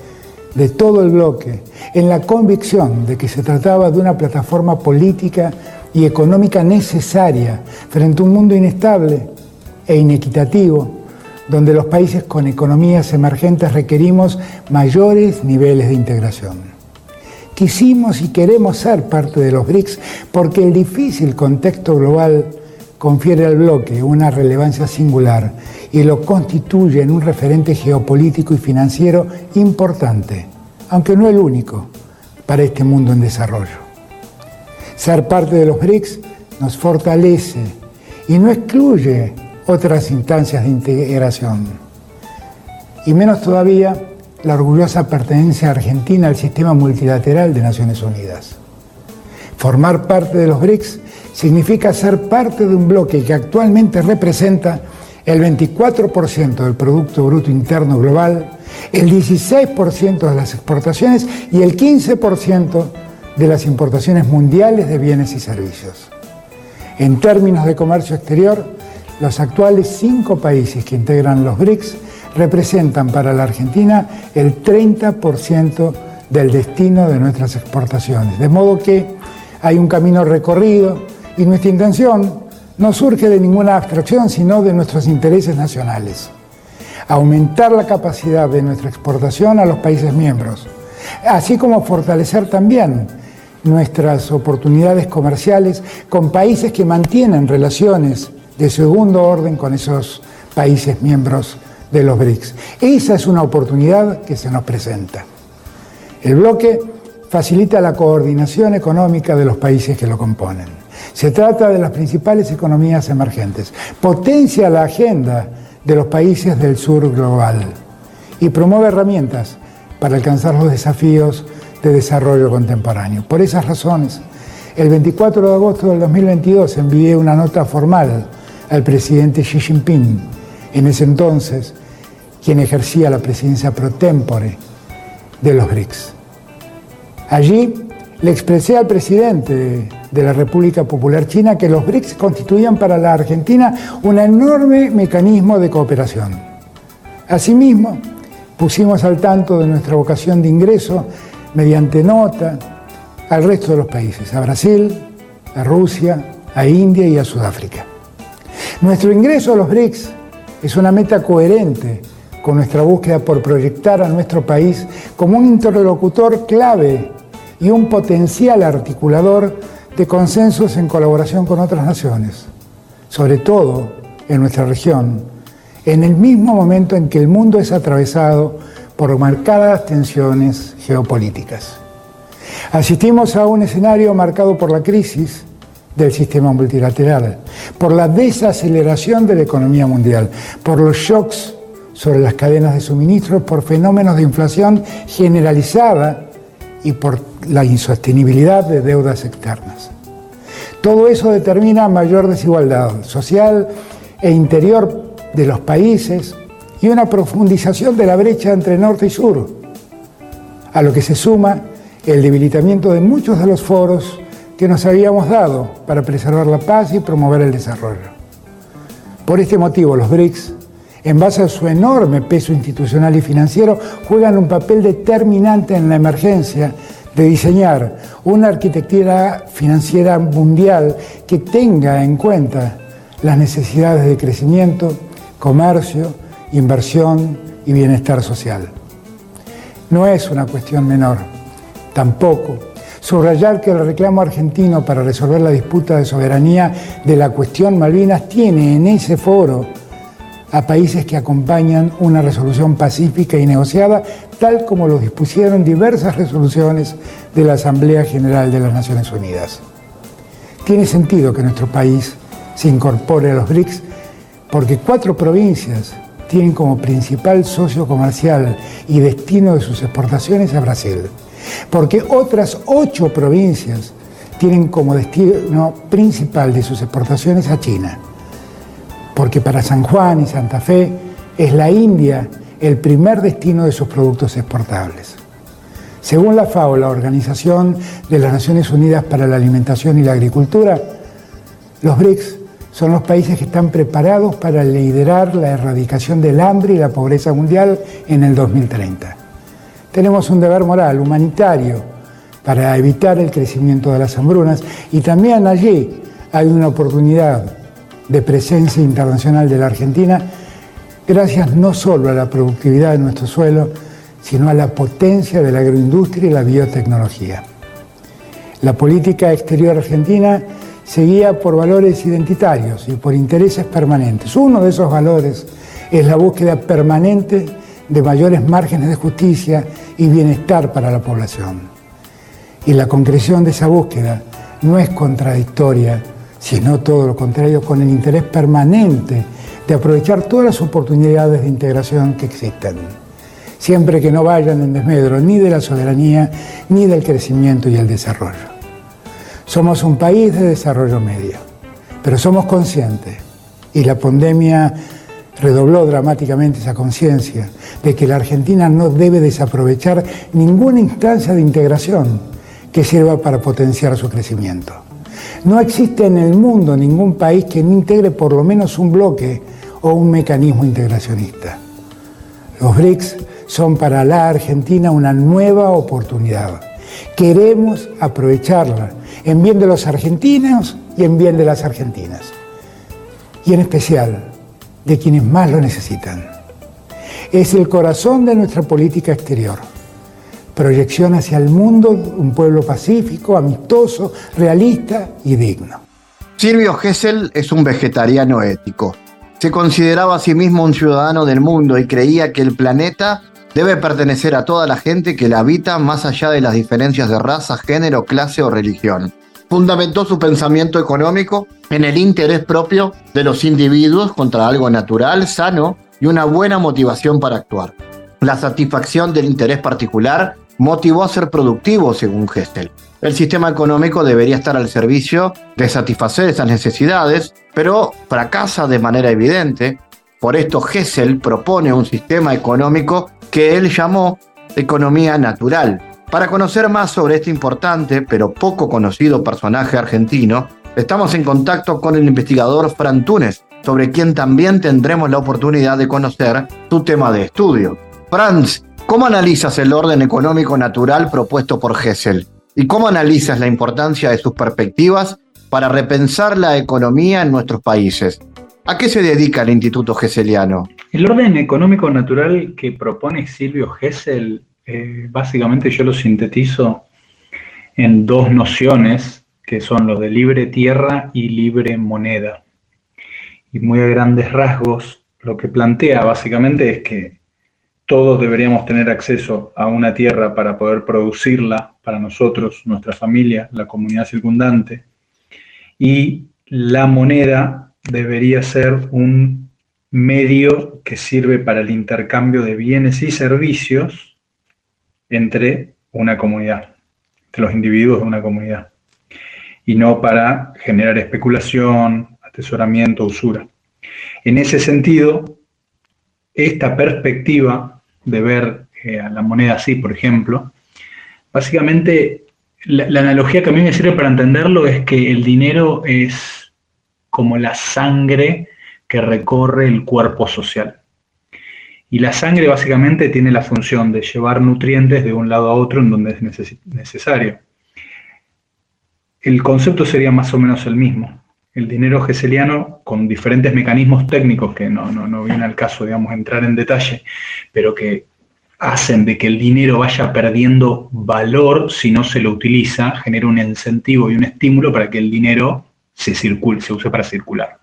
de todo el bloque, en la convicción de que se trataba de una plataforma política y económica necesaria frente a un mundo inestable e inequitativo, donde los países con economías emergentes requerimos mayores niveles de integración. Quisimos y queremos ser parte de los BRICS porque el difícil contexto global confiere al bloque una relevancia singular y lo constituye en un referente geopolítico y financiero importante, aunque no el único, para este mundo en desarrollo. Ser parte de los BRICS nos fortalece y no excluye otras instancias de integración. Y menos todavía la orgullosa pertenencia argentina al sistema multilateral de Naciones Unidas. Formar parte de los BRICS significa ser parte de un bloque que actualmente representa el 24% del Producto Bruto Interno Global, el 16% de las exportaciones y el 15% de las importaciones mundiales de bienes y servicios. En términos de comercio exterior, los actuales cinco países que integran los BRICS representan para la Argentina el 30% del destino de nuestras exportaciones. De modo que hay un camino recorrido y nuestra intención no surge de ninguna abstracción, sino de nuestros intereses nacionales. Aumentar la capacidad de nuestra exportación a los países miembros, así como fortalecer también nuestras oportunidades comerciales con países que mantienen relaciones de segundo orden con esos países miembros de los BRICS. Esa es una oportunidad que se nos presenta. El bloque facilita la coordinación económica de los países que lo componen. Se trata de las principales economías emergentes, potencia la agenda de los países del sur global y promueve herramientas para alcanzar los desafíos de desarrollo contemporáneo. Por esas razones, el 24 de agosto del 2022 envié una nota formal al presidente Xi Jinping, en ese entonces quien ejercía la presidencia pro tempore de los BRICS. Allí le expresé al presidente de la República Popular China que los BRICS constituían para la Argentina un enorme mecanismo de cooperación. Asimismo, pusimos al tanto de nuestra vocación de ingreso mediante nota al resto de los países, a Brasil, a Rusia, a India y a Sudáfrica. Nuestro ingreso a los BRICS es una meta coherente con nuestra búsqueda por proyectar a nuestro país como un interlocutor clave y un potencial articulador de consensos en colaboración con otras naciones, sobre todo en nuestra región, en el mismo momento en que el mundo es atravesado por marcadas tensiones geopolíticas. Asistimos a un escenario marcado por la crisis del sistema multilateral, por la desaceleración de la economía mundial, por los shocks sobre las cadenas de suministro por fenómenos de inflación generalizada y por la insostenibilidad de deudas externas. Todo eso determina mayor desigualdad social e interior de los países y una profundización de la brecha entre norte y sur, a lo que se suma el debilitamiento de muchos de los foros que nos habíamos dado para preservar la paz y promover el desarrollo. Por este motivo, los BRICS, en base a su enorme peso institucional y financiero, juegan un papel determinante en la emergencia de diseñar una arquitectura financiera mundial que tenga en cuenta las necesidades de crecimiento, comercio, inversión y bienestar social. No es una cuestión menor, tampoco Subrayar que el reclamo argentino para resolver la disputa de soberanía de la cuestión Malvinas tiene en ese foro a países que acompañan una resolución pacífica y negociada, tal como lo dispusieron diversas resoluciones de la Asamblea General de las Naciones Unidas. Tiene sentido que nuestro país se incorpore a los BRICS porque cuatro provincias tienen como principal socio comercial y destino de sus exportaciones a Brasil porque otras ocho provincias tienen como destino principal de sus exportaciones a China, porque para San Juan y Santa Fe es la India el primer destino de sus productos exportables. Según la FAO, la Organización de las Naciones Unidas para la Alimentación y la Agricultura, los BRICS son los países que están preparados para liderar la erradicación del hambre y la pobreza mundial en el 2030 tenemos un deber moral, humanitario, para evitar el crecimiento de las hambrunas y también allí hay una oportunidad de presencia internacional de la Argentina gracias no solo a la productividad de nuestro suelo, sino a la potencia de la agroindustria y la biotecnología. La política exterior argentina se guía por valores identitarios y por intereses permanentes. Uno de esos valores es la búsqueda permanente de mayores márgenes de justicia y bienestar para la población. Y la concreción de esa búsqueda no es contradictoria, sino todo lo contrario, con el interés permanente de aprovechar todas las oportunidades de integración que existen, siempre que no vayan en desmedro ni de la soberanía ni del crecimiento y el desarrollo. Somos un país de desarrollo medio, pero somos conscientes y la pandemia redobló dramáticamente esa conciencia de que la Argentina no debe desaprovechar ninguna instancia de integración que sirva para potenciar su crecimiento. No existe en el mundo ningún país que no integre por lo menos un bloque o un mecanismo integracionista. Los BRICS son para la Argentina una nueva oportunidad. Queremos aprovecharla en bien de los argentinos y en bien de las argentinas. Y en especial de quienes más lo necesitan. Es el corazón de nuestra política exterior. Proyección hacia el mundo, un pueblo pacífico, amistoso, realista y digno. Silvio Gesell es un vegetariano ético. Se consideraba a sí mismo un ciudadano del mundo y creía que el planeta debe pertenecer a toda la gente que la habita más allá de las diferencias de raza, género, clase o religión fundamentó su pensamiento económico en el interés propio de los individuos contra algo natural, sano y una buena motivación para actuar. La satisfacción del interés particular motivó a ser productivo, según Gestel. El sistema económico debería estar al servicio de satisfacer esas necesidades, pero fracasa de manera evidente. Por esto Hessel propone un sistema económico que él llamó economía natural, para conocer más sobre este importante pero poco conocido personaje argentino, estamos en contacto con el investigador Fran Túnez, sobre quien también tendremos la oportunidad de conocer su tema de estudio. Franz, ¿cómo analizas el orden económico natural propuesto por Hessel? ¿Y cómo analizas la importancia de sus perspectivas para repensar la economía en nuestros países? ¿A qué se dedica el Instituto Hesseliano? El orden económico natural que propone Silvio Hessel eh, básicamente yo lo sintetizo en dos nociones que son los de libre tierra y libre moneda. Y muy a grandes rasgos, lo que plantea básicamente es que todos deberíamos tener acceso a una tierra para poder producirla para nosotros, nuestra familia, la comunidad circundante. Y la moneda debería ser un medio que sirve para el intercambio de bienes y servicios entre una comunidad, entre los individuos de una comunidad. y no para generar especulación, atesoramiento, usura. En ese sentido, esta perspectiva de ver eh, a la moneda así, por ejemplo, básicamente la, la, analogía que a mí me sirve para entenderlo es que el dinero es como la sangre que recorre el cuerpo social. Y la sangre básicamente tiene la función de llevar nutrientes de un lado a otro en donde es necesario. El concepto sería más o menos el mismo. El dinero geseliano, con diferentes mecanismos técnicos que no, no, viene al caso, digamos, entrar en detalle, pero que hacen de que el dinero vaya perdiendo valor si no se lo utiliza, genera un incentivo y un estímulo para que el dinero se circule, se use para circular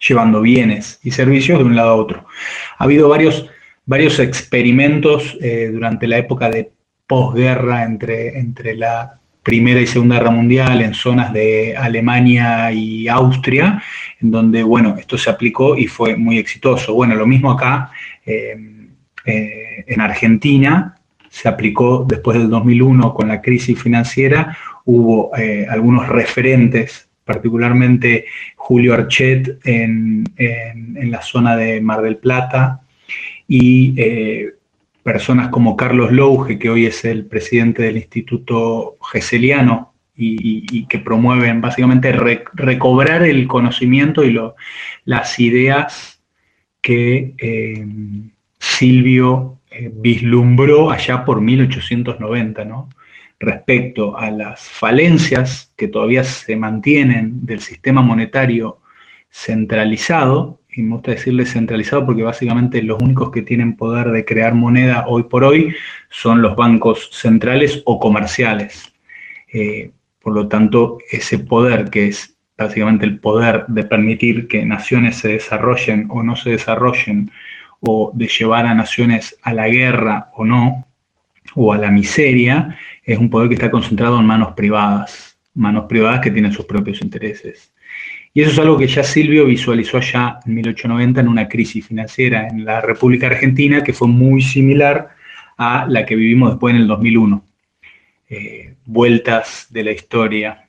llevando bienes y servicios de un lado a otro. Ha habido varios, varios experimentos eh, durante la época de posguerra entre, entre la Primera y Segunda Guerra Mundial en zonas de Alemania y Austria, en donde, bueno, esto se aplicó y fue muy exitoso. Bueno, lo mismo acá eh, eh, en Argentina, se aplicó después del 2001 con la crisis financiera, hubo algunos referentes particularmente Julio Archet en, la zona de Mar del Plata y eh, personas como Carlos Louge, que hoy es el presidente del Instituto Geseliano y, que promueven básicamente recobrar el conocimiento y las ideas que eh, Silvio eh, vislumbró allá por 1890, ¿no? respecto a las falencias que todavía se mantienen del sistema monetario centralizado, y me gusta decirle centralizado porque básicamente los únicos que tienen poder de crear moneda hoy por hoy son los bancos centrales o comerciales. Eh, por lo tanto, ese poder que es básicamente el poder de permitir que naciones se desarrollen o no se desarrollen, o de llevar a naciones a la guerra o no, o a la miseria, es un poder que está concentrado en manos privadas, manos privadas que tienen sus propios intereses. Y eso es algo que ya Silvio visualizó ya en 1890 en una crisis financiera en la República Argentina que fue muy similar a la que vivimos después en el 2001. Eh, vueltas de la historia,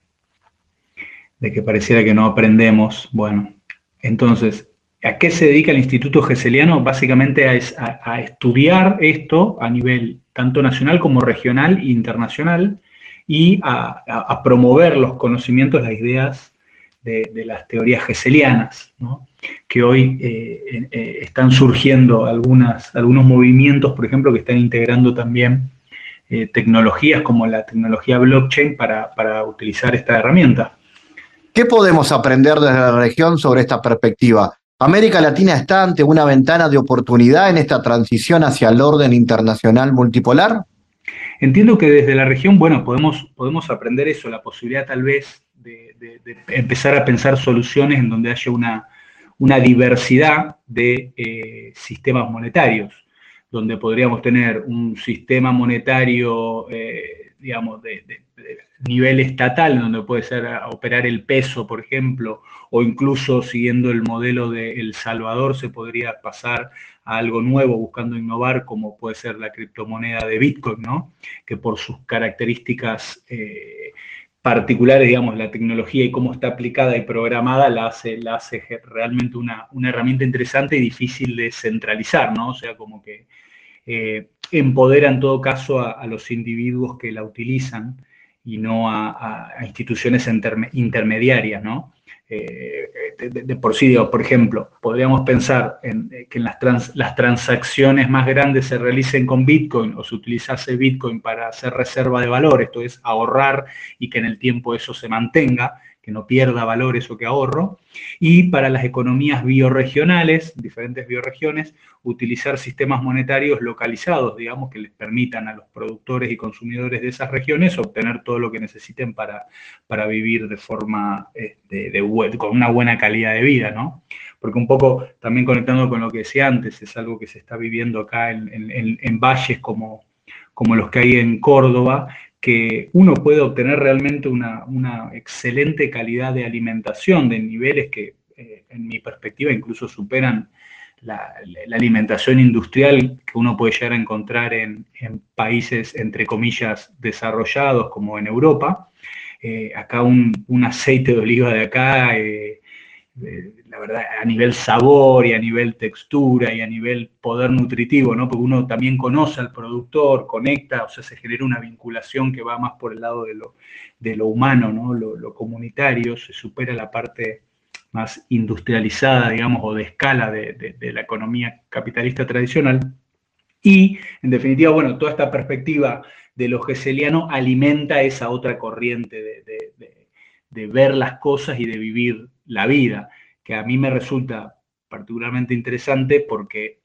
de que pareciera que no aprendemos. Bueno, entonces, ¿a qué se dedica el Instituto Geseliano? Básicamente a estudiar esto a nivel tanto nacional como regional e internacional, y a, promover los conocimientos, las ideas de, las teorías geselianas, que hoy eh, eh, están surgiendo algunas, algunos movimientos, por ejemplo, que están integrando también eh, tecnologías como la tecnología blockchain para, para utilizar esta herramienta. ¿Qué podemos aprender desde la región sobre esta perspectiva? América Latina está ante una ventana de oportunidad en esta transición hacia el orden internacional multipolar. Entiendo que desde la región, bueno, podemos, podemos aprender eso, la posibilidad tal vez de, empezar a pensar soluciones en donde haya una, una diversidad de eh, sistemas monetarios, donde podríamos tener un sistema monetario, eh, digamos, de, nivel estatal, donde puede ser operar el peso, por ejemplo, o incluso siguiendo el modelo de El Salvador se podría pasar a algo nuevo, buscando innovar, como puede ser la criptomoneda de Bitcoin, ¿no? Que por sus características eh, particulares, digamos, la tecnología y cómo está aplicada y programada, la hace, la hace realmente una, herramienta interesante y difícil de centralizar, ¿no? O sea, como que eh, empodera en todo caso a los individuos que la utilizan y no a, instituciones intermediarias, ¿no? Eh, de, por sí, por ejemplo, podríamos pensar en, eh, que las, las transacciones más grandes se realicen con Bitcoin o se utilizase Bitcoin para hacer reserva de valor, esto es ahorrar y que en el tiempo eso se mantenga, que no pierda valor eso que ahorro, y para las economías bioregionales, diferentes bioregiones, utilizar sistemas monetarios localizados, digamos, que les permitan a los productores y consumidores de esas regiones obtener todo lo que necesiten para, para vivir de forma, este, con una buena calidad de vida, ¿no? Porque un poco, también conectando con lo que decía antes, es algo que se está viviendo acá en, en valles como, como los que hay en Córdoba, que uno puede obtener realmente una, excelente calidad de alimentación de niveles que, eh, en mi perspectiva, incluso superan la, alimentación industrial que uno puede llegar a encontrar en, países, entre comillas, desarrollados como en Europa. eh, acá un, aceite de oliva de acá, eh, la verdad, a nivel sabor y a nivel textura y a nivel poder nutritivo, ¿no? Porque uno también conoce al productor, conecta, o sea, se genera una vinculación que va más por el lado de lo, de lo humano, ¿no? Lo, comunitario, se supera la parte más industrializada, digamos, o de escala de, la economía capitalista tradicional. Y, en definitiva, bueno, toda esta perspectiva de lo geseliano alimenta esa otra corriente de, ver las cosas y de vivir la vida, que a mí me resulta particularmente interesante porque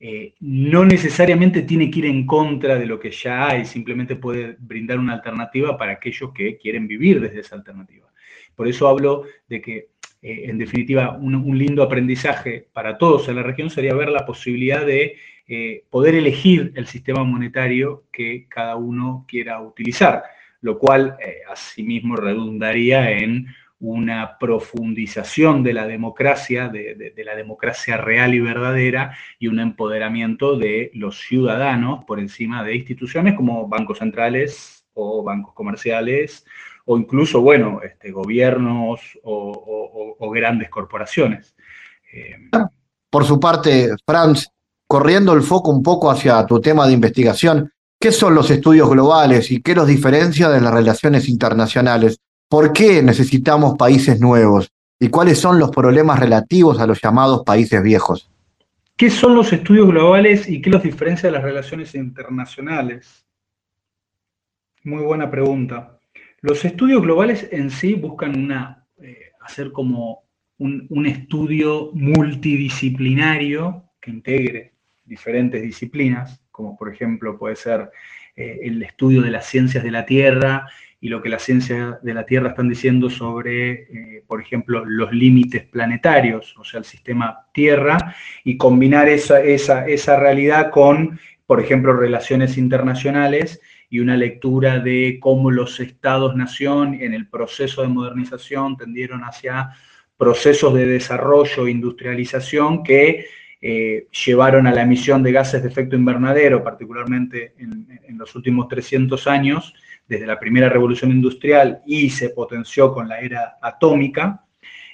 eh, no necesariamente tiene que ir en contra de lo que ya hay, simplemente puede brindar una alternativa para aquellos que quieren vivir desde esa alternativa. Por eso hablo de que, eh, en definitiva, un, lindo aprendizaje para todos en la región sería ver la posibilidad de eh, poder elegir el sistema monetario que cada uno quiera utilizar, lo cual asimismo redundaría en una profundización de la democracia, de, la democracia real y verdadera, y un empoderamiento de los ciudadanos por encima de instituciones como bancos centrales o bancos comerciales, o incluso, bueno, este, gobiernos o, grandes corporaciones. Eh, por su parte, Franz, corriendo el foco un poco hacia tu tema de investigación, ¿qué son los estudios globales y qué los diferencia de las relaciones internacionales? ¿Por qué necesitamos países nuevos? ¿Y cuáles son los problemas relativos a los llamados países viejos? ¿Qué son los estudios globales y qué los diferencia de las relaciones internacionales? Muy buena pregunta. Los estudios globales en sí buscan eh, hacer como un, estudio multidisciplinario que integre diferentes disciplinas, como por ejemplo puede ser eh, el estudio de las ciencias de la Tierra y lo que las ciencias de la Tierra están diciendo sobre, eh, por ejemplo, los límites planetarios, o sea, el sistema Tierra, y combinar esa, esa, esa realidad con, por ejemplo, relaciones internacionales y una lectura de cómo los estados-nación en el proceso de modernización tendieron hacia procesos de desarrollo e industrialización que eh, llevaron a la emisión de gases de efecto invernadero, particularmente en, en los últimos 300 años, desde la primera revolución industrial y se potenció con la era atómica,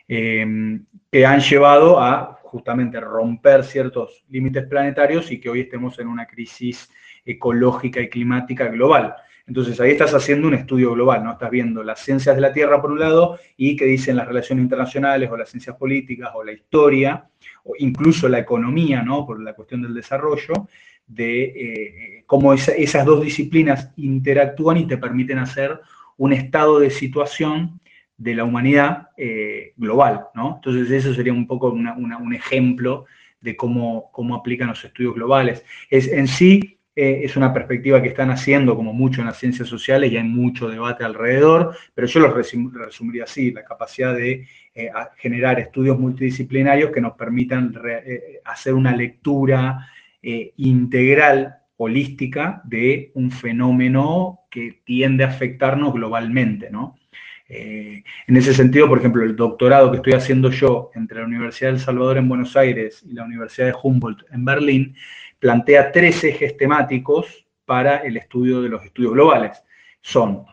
em, que han llevado a justamente romper ciertos límites planetarios y que hoy estemos en una crisis ecológica y climática global. Entonces ahí estás haciendo un estudio global, ¿no? Estás viendo las ciencias de la Tierra por un lado y qué dicen las relaciones internacionales o las ciencias políticas o la historia o incluso la economía, ¿no? Por la cuestión del desarrollo de eh, cómo esas dos disciplinas interactúan y te permiten hacer un estado de situación de la humanidad eh, global, ¿no? Entonces eso sería un poco un ejemplo de cómo, cómo aplican los estudios globales. Es, en sí eh, es una perspectiva que están haciendo como mucho en las ciencias sociales y hay mucho debate alrededor, pero yo lo resumiría así, la capacidad de generar estudios multidisciplinarios que nos permitan hacer una lectura eh, integral, holística, de un fenómeno que tiende a afectarnos globalmente, ¿no? Eh, en ese sentido, por ejemplo, el doctorado que estoy haciendo yo entre la Universidad del Salvador en Buenos Aires y la Universidad de Humboldt en Berlín, plantea tres ejes temáticos para el estudio de los estudios globales. Son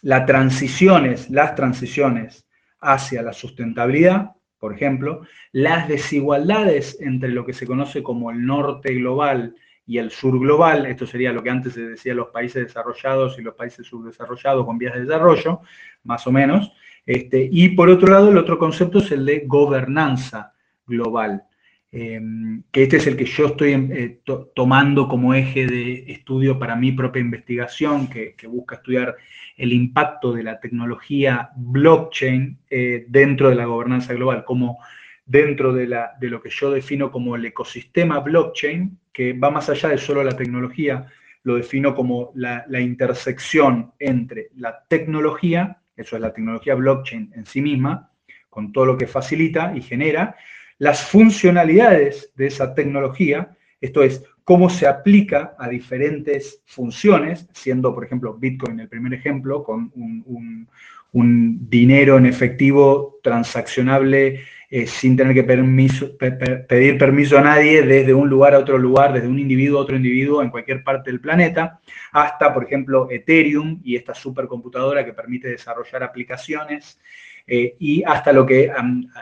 las transiciones, las transiciones hacia la sustentabilidad, por ejemplo, las desigualdades entre lo que se conoce como el norte global y el sur global, esto sería lo que antes se decía los países desarrollados y los países subdesarrollados con vías de desarrollo, más o menos. Este, y por otro lado, el otro concepto es el de gobernanza global, em, que este es el que yo estoy em, eh, tomando como eje de estudio para mi propia investigación, que, que busca estudiar el impacto de la tecnología blockchain eh, dentro de la gobernanza global, como dentro de, lo que yo defino como el ecosistema blockchain, que va más allá de solo la tecnología, lo defino como la intersección entre la tecnología, eso es la tecnología blockchain en sí misma, con todo lo que facilita y genera, las funcionalidades de esa tecnología, esto es, cómo se aplica a diferentes funciones, siendo, por ejemplo, Bitcoin el primer ejemplo, con un, dinero en efectivo transaccionable eh, sin tener que pedir permiso a nadie desde un lugar a otro lugar, desde un individuo a otro individuo en cualquier parte del planeta, hasta, por ejemplo, Ethereum y esta supercomputadora que permite desarrollar aplicaciones eh, y hasta lo que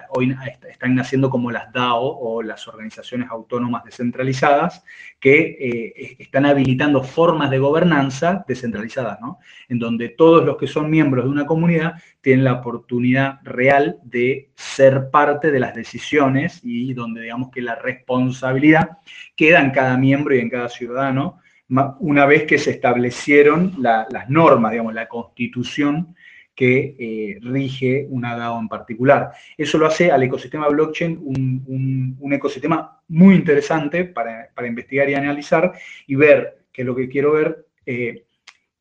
hoy están naciendo como las DAO o las organizaciones autónomas descentralizadas, que eh, están habilitando formas de gobernanza descentralizadas, ¿no? En donde todos los que son miembros de una comunidad tienen la oportunidad real de ser parte de las decisiones y donde digamos que la responsabilidad queda en cada miembro y en cada ciudadano una vez que se establecieron las normas, digamos, la constitución que eh, rige una DAO en particular. Eso lo hace al ecosistema blockchain un, ecosistema muy interesante para, investigar y analizar y ver, que lo que quiero ver, eh,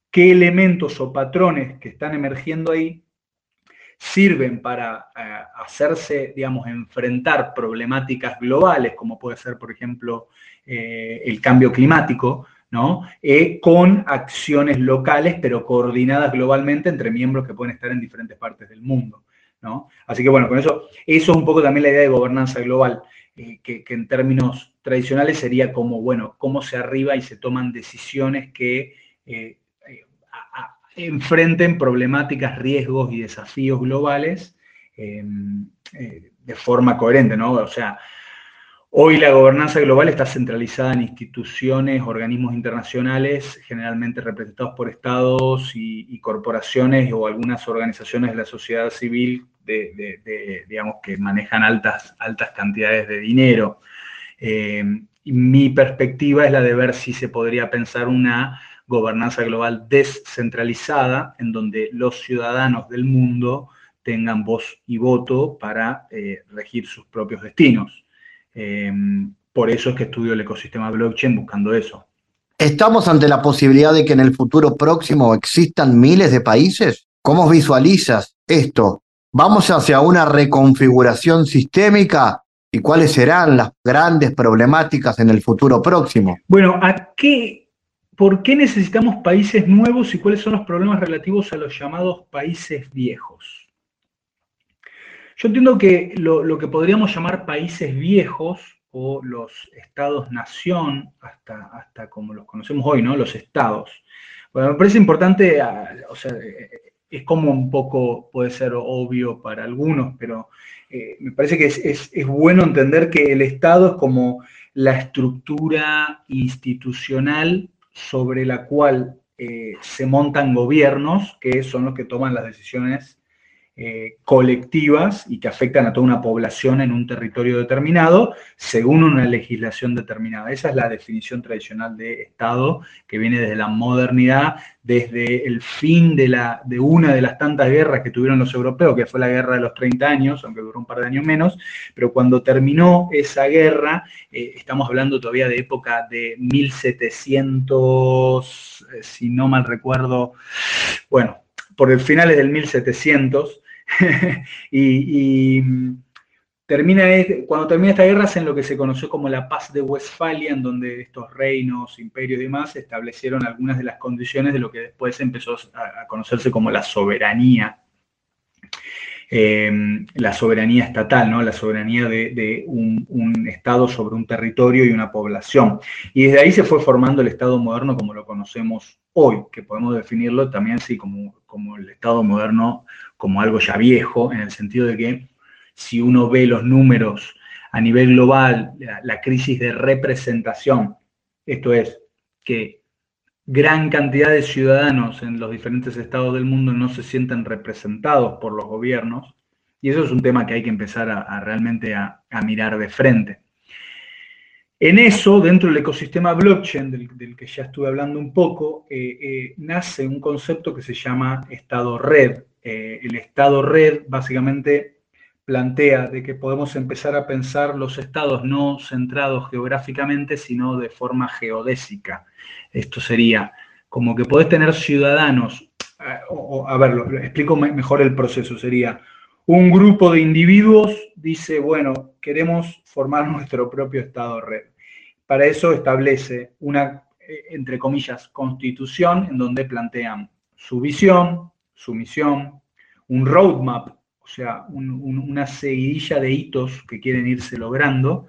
qué elementos o patrones que están emergiendo ahí sirven para eh, hacerse, digamos, enfrentar problemáticas globales, como puede ser, por ejemplo, el cambio climático, eh, con acciones locales, pero coordinadas globalmente entre miembros que pueden estar en diferentes partes del mundo. Así que bueno, con eso, eso es un poco también la idea de gobernanza global, eh, que, en términos tradicionales sería como, bueno, cómo se arriba y se toman decisiones que eh, enfrenten problemáticas, riesgos y desafíos globales de forma coherente, ¿no? O sea, Hoy la gobernanza global está centralizada en instituciones, organismos internacionales, generalmente representados por estados y, corporaciones o algunas organizaciones de la sociedad civil de, digamos, que manejan altas, altas cantidades de dinero. Eh, mi perspectiva es la de ver si se podría pensar una gobernanza global descentralizada en donde los ciudadanos del mundo tengan voz y voto para eh, regir sus propios destinos. Em, por eso es que estudio el ecosistema blockchain buscando eso. ¿Estamos ante la posibilidad de que en el futuro próximo existan miles de países? ¿Cómo visualizas esto? ¿Vamos hacia una reconfiguración sistémica? ¿Y cuáles serán las grandes problemáticas en el futuro próximo? Bueno, ¿a qué, ¿por qué necesitamos países nuevos y cuáles son los problemas relativos a los llamados países viejos? Yo entiendo que lo, que podríamos llamar países viejos o los estados-nación, hasta, hasta como los conocemos hoy, ¿no? Los estados. Bueno, me parece importante, ah, o sea, es como un poco, puede ser obvio para algunos, pero eh, me parece que es, bueno entender que el Estado es como la estructura institucional sobre la cual eh, se montan gobiernos, que son los que toman las decisiones eh, colectivas y que afectan a toda una población en un territorio determinado según una legislación determinada. Esa es la definición tradicional de Estado que viene desde la modernidad, desde el fin de, una de las tantas guerras que tuvieron los europeos, que fue la guerra de los 30 años, aunque duró un par de años menos, pero cuando terminó esa guerra, eh, estamos hablando todavía de época de 1700, eh, si no mal recuerdo, bueno, por el finales del 1700, y, termina, cuando termina esta guerra en lo que se conoció como la paz de Westfalia, en donde estos reinos, imperios y demás establecieron algunas de las condiciones de lo que después empezó a, conocerse como la soberanía. Em, la soberanía estatal, ¿no? la soberanía de, un, Estado sobre un territorio y una población. Y desde ahí se fue formando el Estado moderno como lo conocemos hoy, que podemos definirlo también así como, como el Estado moderno como algo ya viejo, en el sentido de que si uno ve los números a nivel global, la, crisis de representación, esto es, que gran cantidad de ciudadanos en los diferentes estados del mundo no se sienten representados por los gobiernos, y eso es un tema que hay que empezar a, realmente a, mirar de frente. En eso, dentro del ecosistema blockchain, del, que ya estuve hablando un poco, eh, eh, nace un concepto que se llama estado red, eh, el estado red básicamente plantea de que podemos empezar a pensar los estados no centrados geográficamente, sino de forma geodésica. Esto sería como que podés tener ciudadanos, eh, a ver, lo, explico mejor el proceso, sería un grupo de individuos dice, bueno, queremos formar nuestro propio estado red. Para eso establece una, eh, entre comillas, constitución en donde plantean su visión, su misión, un roadmap o sea, una seguidilla de hitos que quieren irse logrando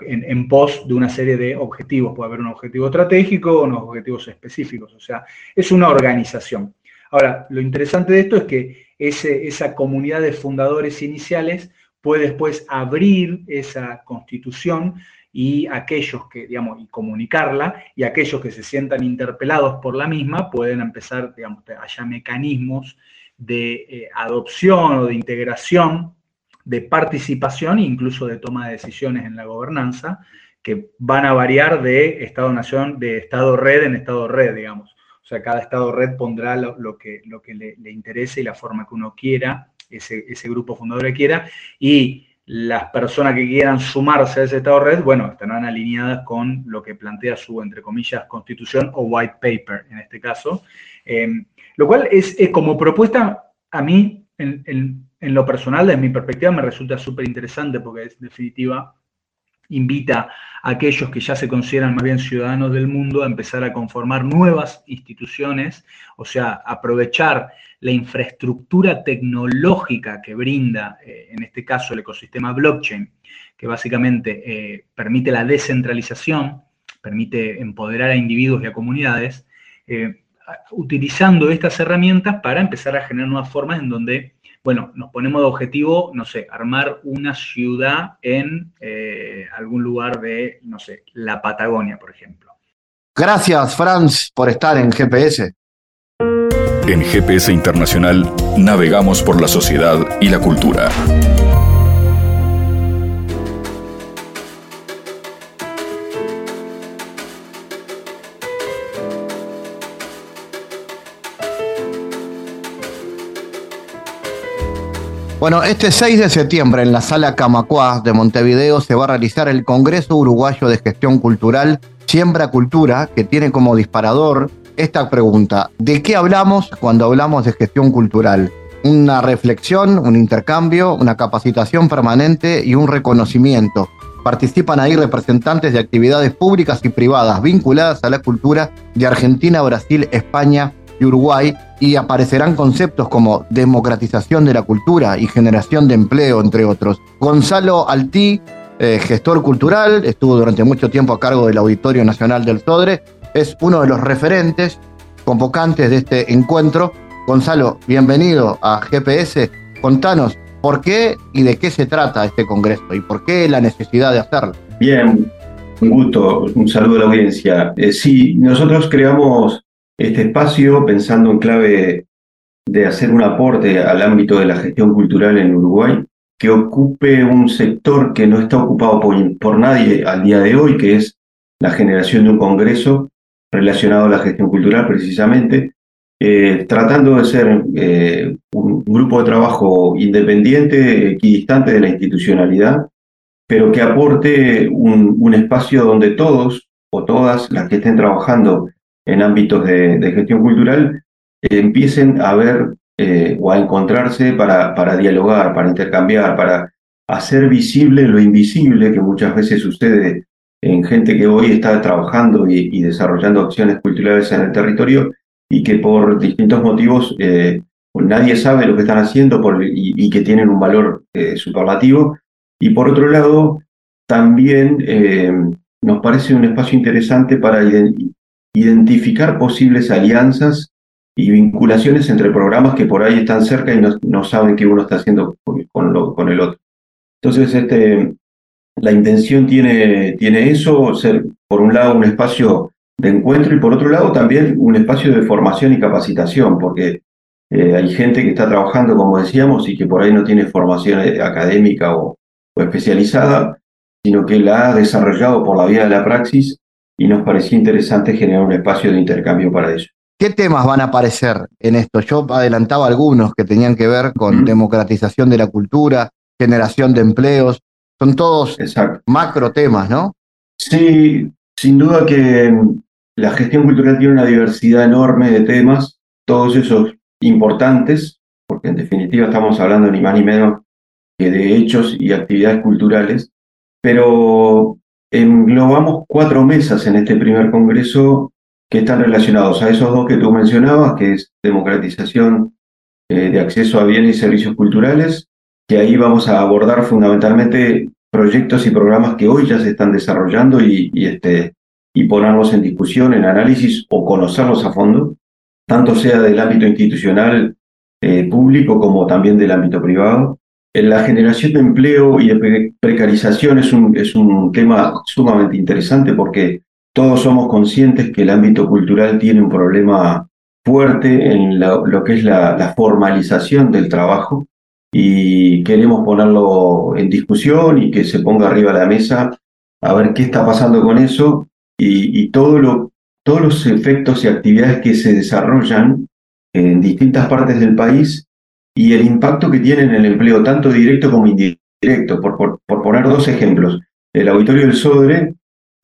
en, pos de una serie de objetivos. Puede haber un objetivo estratégico o unos objetivos específicos, o sea, es una organización. Ahora, lo interesante de esto es que esa comunidad de fundadores iniciales puede después abrir esa constitución y aquellos que, digamos, y comunicarla, y aquellos que se sientan interpelados por la misma pueden empezar, digamos, haya mecanismos de eh, adopción o de integración, de participación e incluso de toma de decisiones en la gobernanza, que van a variar de Estado-Nación, de Estado-Red en Estado-Red, digamos. O sea, cada Estado-Red pondrá lo, que, lo que le, interese y la forma que uno quiera, ese, ese grupo fundador quiera, y las personas que quieran sumarse a ese Estado red, bueno, estarán alineadas con lo que plantea su, entre comillas, constitución o white paper en este caso. Eh, lo cual es, como propuesta, a mí, en, lo personal, desde mi perspectiva, me resulta súper interesante porque es definitiva, invita a aquellos que ya se consideran más bien ciudadanos del mundo a empezar a conformar nuevas instituciones, o sea, aprovechar la infraestructura tecnológica que brinda, eh, en este caso, el ecosistema blockchain, que básicamente eh, permite la descentralización, permite empoderar a individuos y a comunidades, eh, utilizando estas herramientas para empezar a generar nuevas formas en donde, bueno, nos ponemos de objetivo, no sé, armar una ciudad en algún lugar de, no sé, la Patagonia, por ejemplo. Gracias, Franz, por estar en GPS. En GPS Internacional navegamos por la sociedad y la cultura. Bueno, este 6 de septiembre en la sala Camacuá de Montevideo se va a realizar el Congreso Uruguayo de Gestión Cultural Siembra Cultura, que tiene como disparador esta pregunta. ¿De qué hablamos cuando hablamos de gestión cultural? Una reflexión, un intercambio, una capacitación permanente y un reconocimiento. Participan ahí representantes de actividades públicas y privadas vinculadas a la cultura de Argentina, Brasil, España Uruguay y aparecerán conceptos como democratización de la cultura y generación de empleo, entre otros. Gonzalo Altí, eh, gestor cultural, estuvo durante mucho tiempo a cargo del Auditorio Nacional del Sodre es uno de los referentes convocantes de este encuentro. Gonzalo, bienvenido a GPS. Contanos por qué y de qué se trata este congreso y por qué la necesidad de hacerlo. Bien, un gusto, un saludo a la audiencia. Eh, sí, nosotros creamos este espacio pensando en clave de hacer un aporte al ámbito de la gestión cultural en Uruguay, que ocupe un sector que no está ocupado por nadie al día de hoy, que es la generación de un congreso relacionado a la gestión cultural precisamente, eh, tratando de ser eh, un grupo de trabajo independiente, equidistante de la institucionalidad, pero que aporte un, espacio donde todos o todas las que estén trabajando en ámbitos de, gestión cultural eh, empiecen a ver o a encontrarse para, para dialogar, para intercambiar, para hacer visible lo invisible que muchas veces sucede en gente que hoy está trabajando y, desarrollando acciones culturales en el territorio y que por distintos motivos eh, nadie sabe lo que están haciendo y, que tienen un valor eh, superlativo. Y por otro lado, también eh, nos parece un espacio interesante para identificar posibles alianzas y vinculaciones entre programas que por ahí están cerca y no, saben qué uno está haciendo con, el otro. Entonces, este, la intención tiene, tiene eso, ser por un lado un espacio de encuentro y por otro lado también un espacio de formación y capacitación, porque eh, hay gente que está trabajando, como decíamos, y que por ahí no tiene formación eh, académica o, especializada, sino que la ha desarrollado por la vía de la praxis y nos parecía interesante generar un espacio de intercambio para ello. ¿Qué temas van a aparecer en esto? Yo adelantaba algunos que tenían que ver con democratización de la cultura, generación de empleos, son todos macro temas, ¿no? Sí, sin duda que la gestión cultural tiene una diversidad enorme de temas, todos esos importantes, porque en definitiva estamos hablando ni más ni menos que de hechos y actividades culturales, pero englobamos cuatro mesas en este primer congreso que están relacionados a esos dos que tú mencionabas, que es democratización eh, de acceso a bienes y servicios culturales, que ahí vamos a abordar fundamentalmente proyectos y programas que hoy ya se están desarrollando y, este, y ponerlos en discusión, en análisis o conocerlos a fondo, tanto sea del ámbito institucional eh, público como también del ámbito privado. En la generación de empleo y de precarización es un, es un tema sumamente interesante porque todos somos conscientes que el ámbito cultural tiene un problema fuerte en lo que es la, formalización del trabajo y queremos ponerlo en discusión y que se ponga arriba de la mesa a ver qué está pasando con eso y, todo lo, todos los efectos y actividades que se desarrollan en distintas partes del país y el impacto que tiene en el empleo, tanto directo como indirecto. Por, por, poner dos ejemplos, el Auditorio del Sodre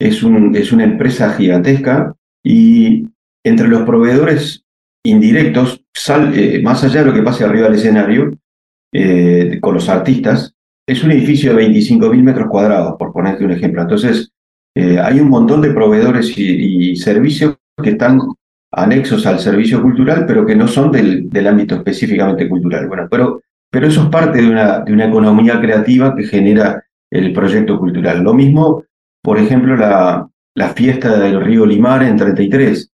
es, un, es una empresa gigantesca y entre los proveedores indirectos, eh, más allá de lo que pase arriba del escenario, eh, con los artistas, es un edificio de 25.000 metros cuadrados, por ponerte un ejemplo. Entonces, eh, hay un montón de proveedores y, servicios que están anexos al servicio cultural, pero que no son del, del ámbito específicamente cultural. Bueno, pero, pero eso es parte de una, de una economía creativa que genera el proyecto cultural. Lo mismo, por ejemplo, la, la fiesta del río Limar en 33.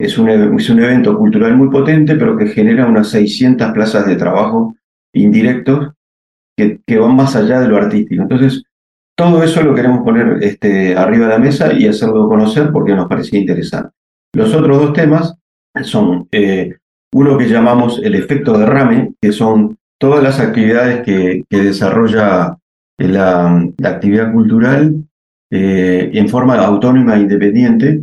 Es un, es un evento cultural muy potente, pero que genera unas 600 plazas de trabajo indirectos que, que van más allá de lo artístico. Entonces, todo eso lo queremos poner este, arriba de la mesa y hacerlo conocer porque nos parecía interesante. Los otros dos temas son eh, uno que llamamos el efecto derrame, que son todas las actividades que, desarrolla la, la, actividad cultural eh, en forma autónoma e independiente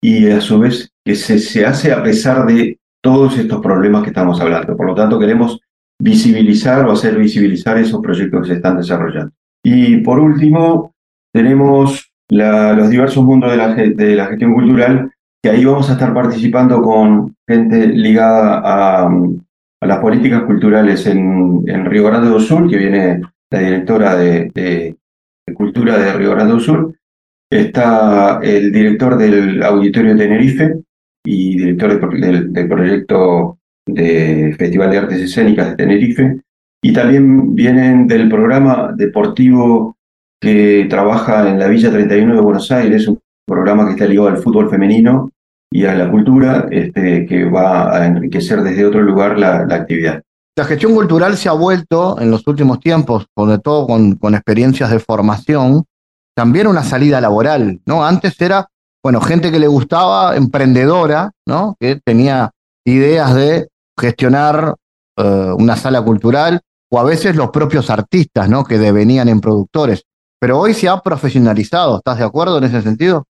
y a su vez que se, se hace a pesar de todos estos problemas que estamos hablando. Por lo tanto, queremos visibilizar o hacer visibilizar esos proyectos que se están desarrollando. Y por último, tenemos los diversos mundos de la, de la, gestión cultural, que ahí vamos a estar participando con gente ligada a, las políticas culturales en, Río Grande do Sur, que viene la directora de, Cultura de Río Grande do Sur, está el director del Auditorio de Tenerife y director del, del proyecto de Festival de Artes Escénicas de Tenerife, y también vienen del programa deportivo que trabaja en la Villa 31 de Buenos Aires, un programa que está ligado al fútbol femenino y a la cultura, este, que va a enriquecer desde otro lugar la, actividad. La gestión cultural se ha vuelto en los últimos tiempos, sobre todo con, con, experiencias de formación, también una salida laboral, ¿no? Antes era, bueno, gente que le gustaba, emprendedora, ¿no? Que tenía ideas de gestionar eh, una sala cultural o a veces los propios artistas, ¿no? Que devenían en productores. Pero hoy se ha profesionalizado, ¿estás de acuerdo en ese sentido?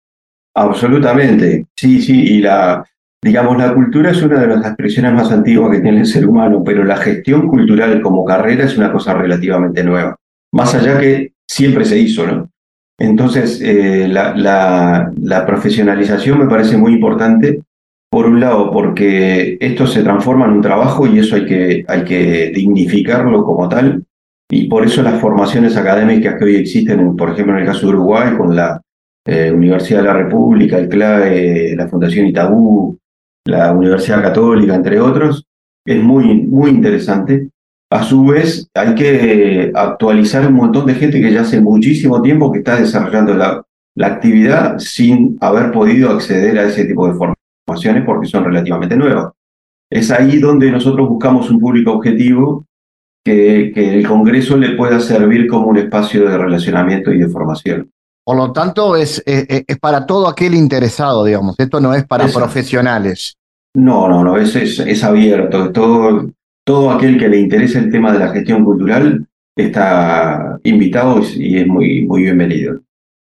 Absolutamente, sí, sí, y la, digamos, la cultura es una de las expresiones más antiguas que tiene el ser humano, pero la gestión cultural como carrera es una cosa relativamente nueva, más allá que siempre se hizo, ¿no? Entonces, eh, la, profesionalización me parece muy importante por un lado, porque esto se transforma en un trabajo y eso hay que, hay que dignificarlo como tal. Y por eso las formaciones académicas que hoy existen, por ejemplo, en el caso de Uruguay, con la eh, Universidad de la República, el CLAE, la Fundación Itabú, la Universidad Católica, entre otros, es muy, muy interesante. A su vez, hay que actualizar un montón de gente que ya hace muchísimo tiempo que está desarrollando la, actividad sin haber podido acceder a ese tipo de formación porque son relativamente nuevas. Es ahí donde nosotros buscamos un público objetivo que el Congreso le pueda servir como un espacio de relacionamiento y de formación. Por lo tanto, es, es, es, para todo aquel interesado, digamos. Esto no es para profesionales. No, no, no, es, es, es, abierto. Todo, todo aquel que le interese el tema de la gestión cultural está invitado y es muy, muy bienvenido.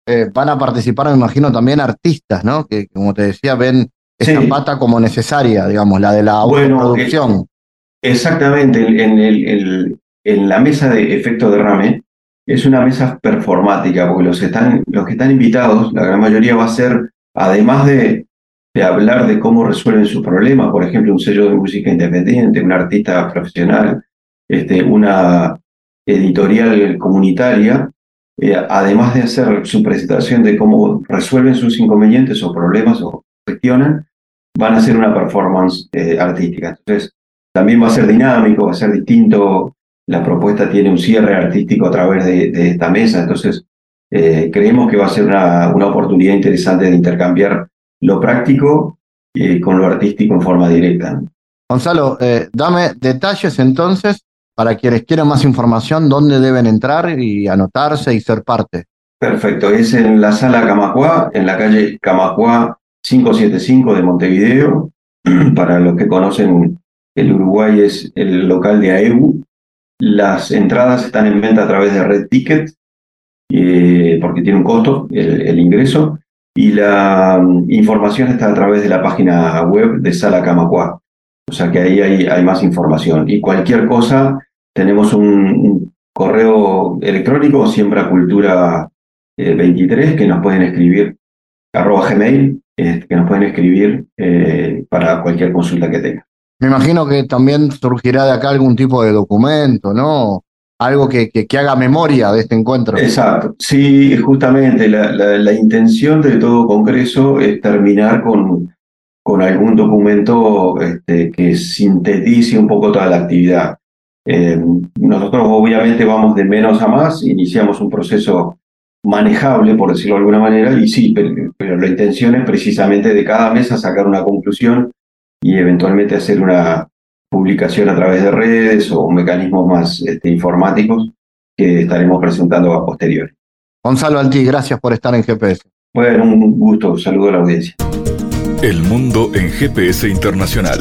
Eh, van a participar, me imagino, también artistas, ¿no? Que, como te decía, ven esa pata como necesaria, digamos, la de la autoproducción. Bueno, exactamente, en, el, en la mesa de efecto derrame es una mesa performática, porque los, que están invitados, la gran mayoría va a ser, además de, de hablar de cómo resuelven sus problemas, por ejemplo, un sello de música independiente, un artista profesional, este, una editorial comunitaria, eh, además de hacer su presentación de cómo resuelven sus inconvenientes o problemas o gestionan, van a hacer una performance eh, artística. Entonces, también va a ser dinámico, va a ser distinto la propuesta tiene un cierre artístico a través de, esta mesa. Entonces, eh, creemos que va a ser una, una, oportunidad interesante de intercambiar lo práctico eh, con lo artístico en forma directa. Gonzalo, eh, dame detalles entonces para quienes quieran más información, dónde deben entrar y anotarse y ser parte. Perfecto, es en la sala Camacuá, en la calle Camacuá 575 de Montevideo. Para los que conocen, el Uruguay es el local de AEU. Las entradas están en venta a través de Red Ticket, eh, porque tiene un costo el, ingreso, y la mm, información está a través de la página web de Sala Camacuá. O sea que ahí hay, más información. Y cualquier cosa, tenemos un, correo electrónico, Siembra Cultura 23, eh, que nos pueden escribir, arroba Gmail, eh, que nos pueden escribir para cualquier consulta que tengan. Me imagino que también surgirá de acá algún tipo de documento, ¿no? Algo que, que, haga memoria de este encuentro. Exacto, sí, justamente la, la, intención de todo Congreso es terminar con, con algún documento este, que sintetice un poco toda la actividad. Eh, nosotros obviamente vamos de menos a más, iniciamos un proceso manejable, por decirlo de alguna manera, y sí, pero, pero la intención es precisamente de cada mesa sacar una conclusión y eventualmente hacer una publicación a través de redes o mecanismos más este, informáticos que estaremos presentando a posteriori. Gonzalo Alti, gracias por estar en GPS. Bueno, un gusto, saludo a la audiencia. El mundo en GPS Internacional.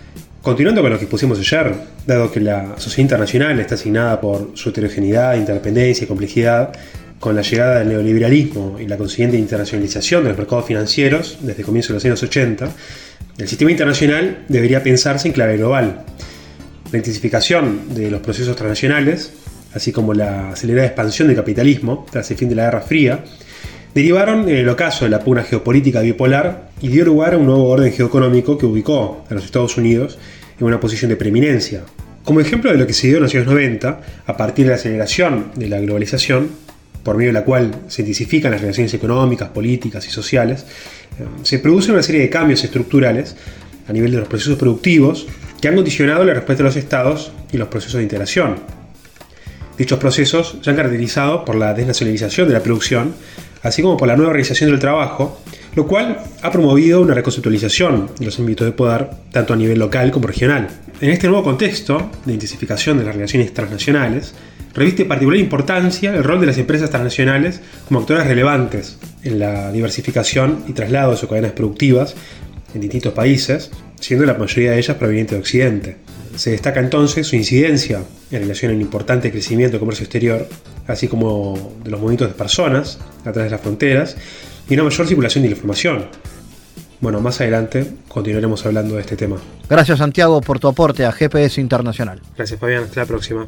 Continuando con lo que pusimos ayer, dado que la sociedad internacional está asignada por su heterogeneidad, interdependencia y complejidad, con la llegada del neoliberalismo y la consiguiente internacionalización de los mercados financieros desde comienzos de los años 80, el sistema internacional debería pensarse en clave global. La intensificación de los procesos transnacionales, así como la acelerada expansión del capitalismo tras el fin de la Guerra Fría, derivaron en el ocaso de la pugna geopolítica bipolar y dio lugar a un nuevo orden geoeconómico que ubicó a los Estados Unidos en una posición de preeminencia. Como ejemplo de lo que se dio en los años 90, a partir de la aceleración de la globalización, por medio de la cual se intensifican las relaciones económicas, políticas y sociales, eh, se produce una serie de cambios estructurales a nivel de los procesos productivos que han condicionado la respuesta de los estados y los procesos de integración. Dichos procesos se han caracterizado por la desnacionalización de la producción, así como por la nueva organización del trabajo, lo cual ha promovido una reconceptualización de los ámbitos de poder, tanto a nivel local como regional. En este nuevo contexto de intensificación de las relaciones transnacionales, reviste particular importancia el rol de las empresas transnacionales como actores relevantes en la diversificación y traslado de sus cadenas productivas en distintos países, siendo la mayoría de ellas provenientes de Occidente. Se destaca entonces su incidencia en relación al importante crecimiento del comercio exterior, así como de los movimientos de personas a través de las fronteras y una mayor circulación de la información. Bueno, más adelante continuaremos hablando de este tema. Gracias Santiago por tu aporte a GPS Internacional. Gracias Fabián, hasta la próxima.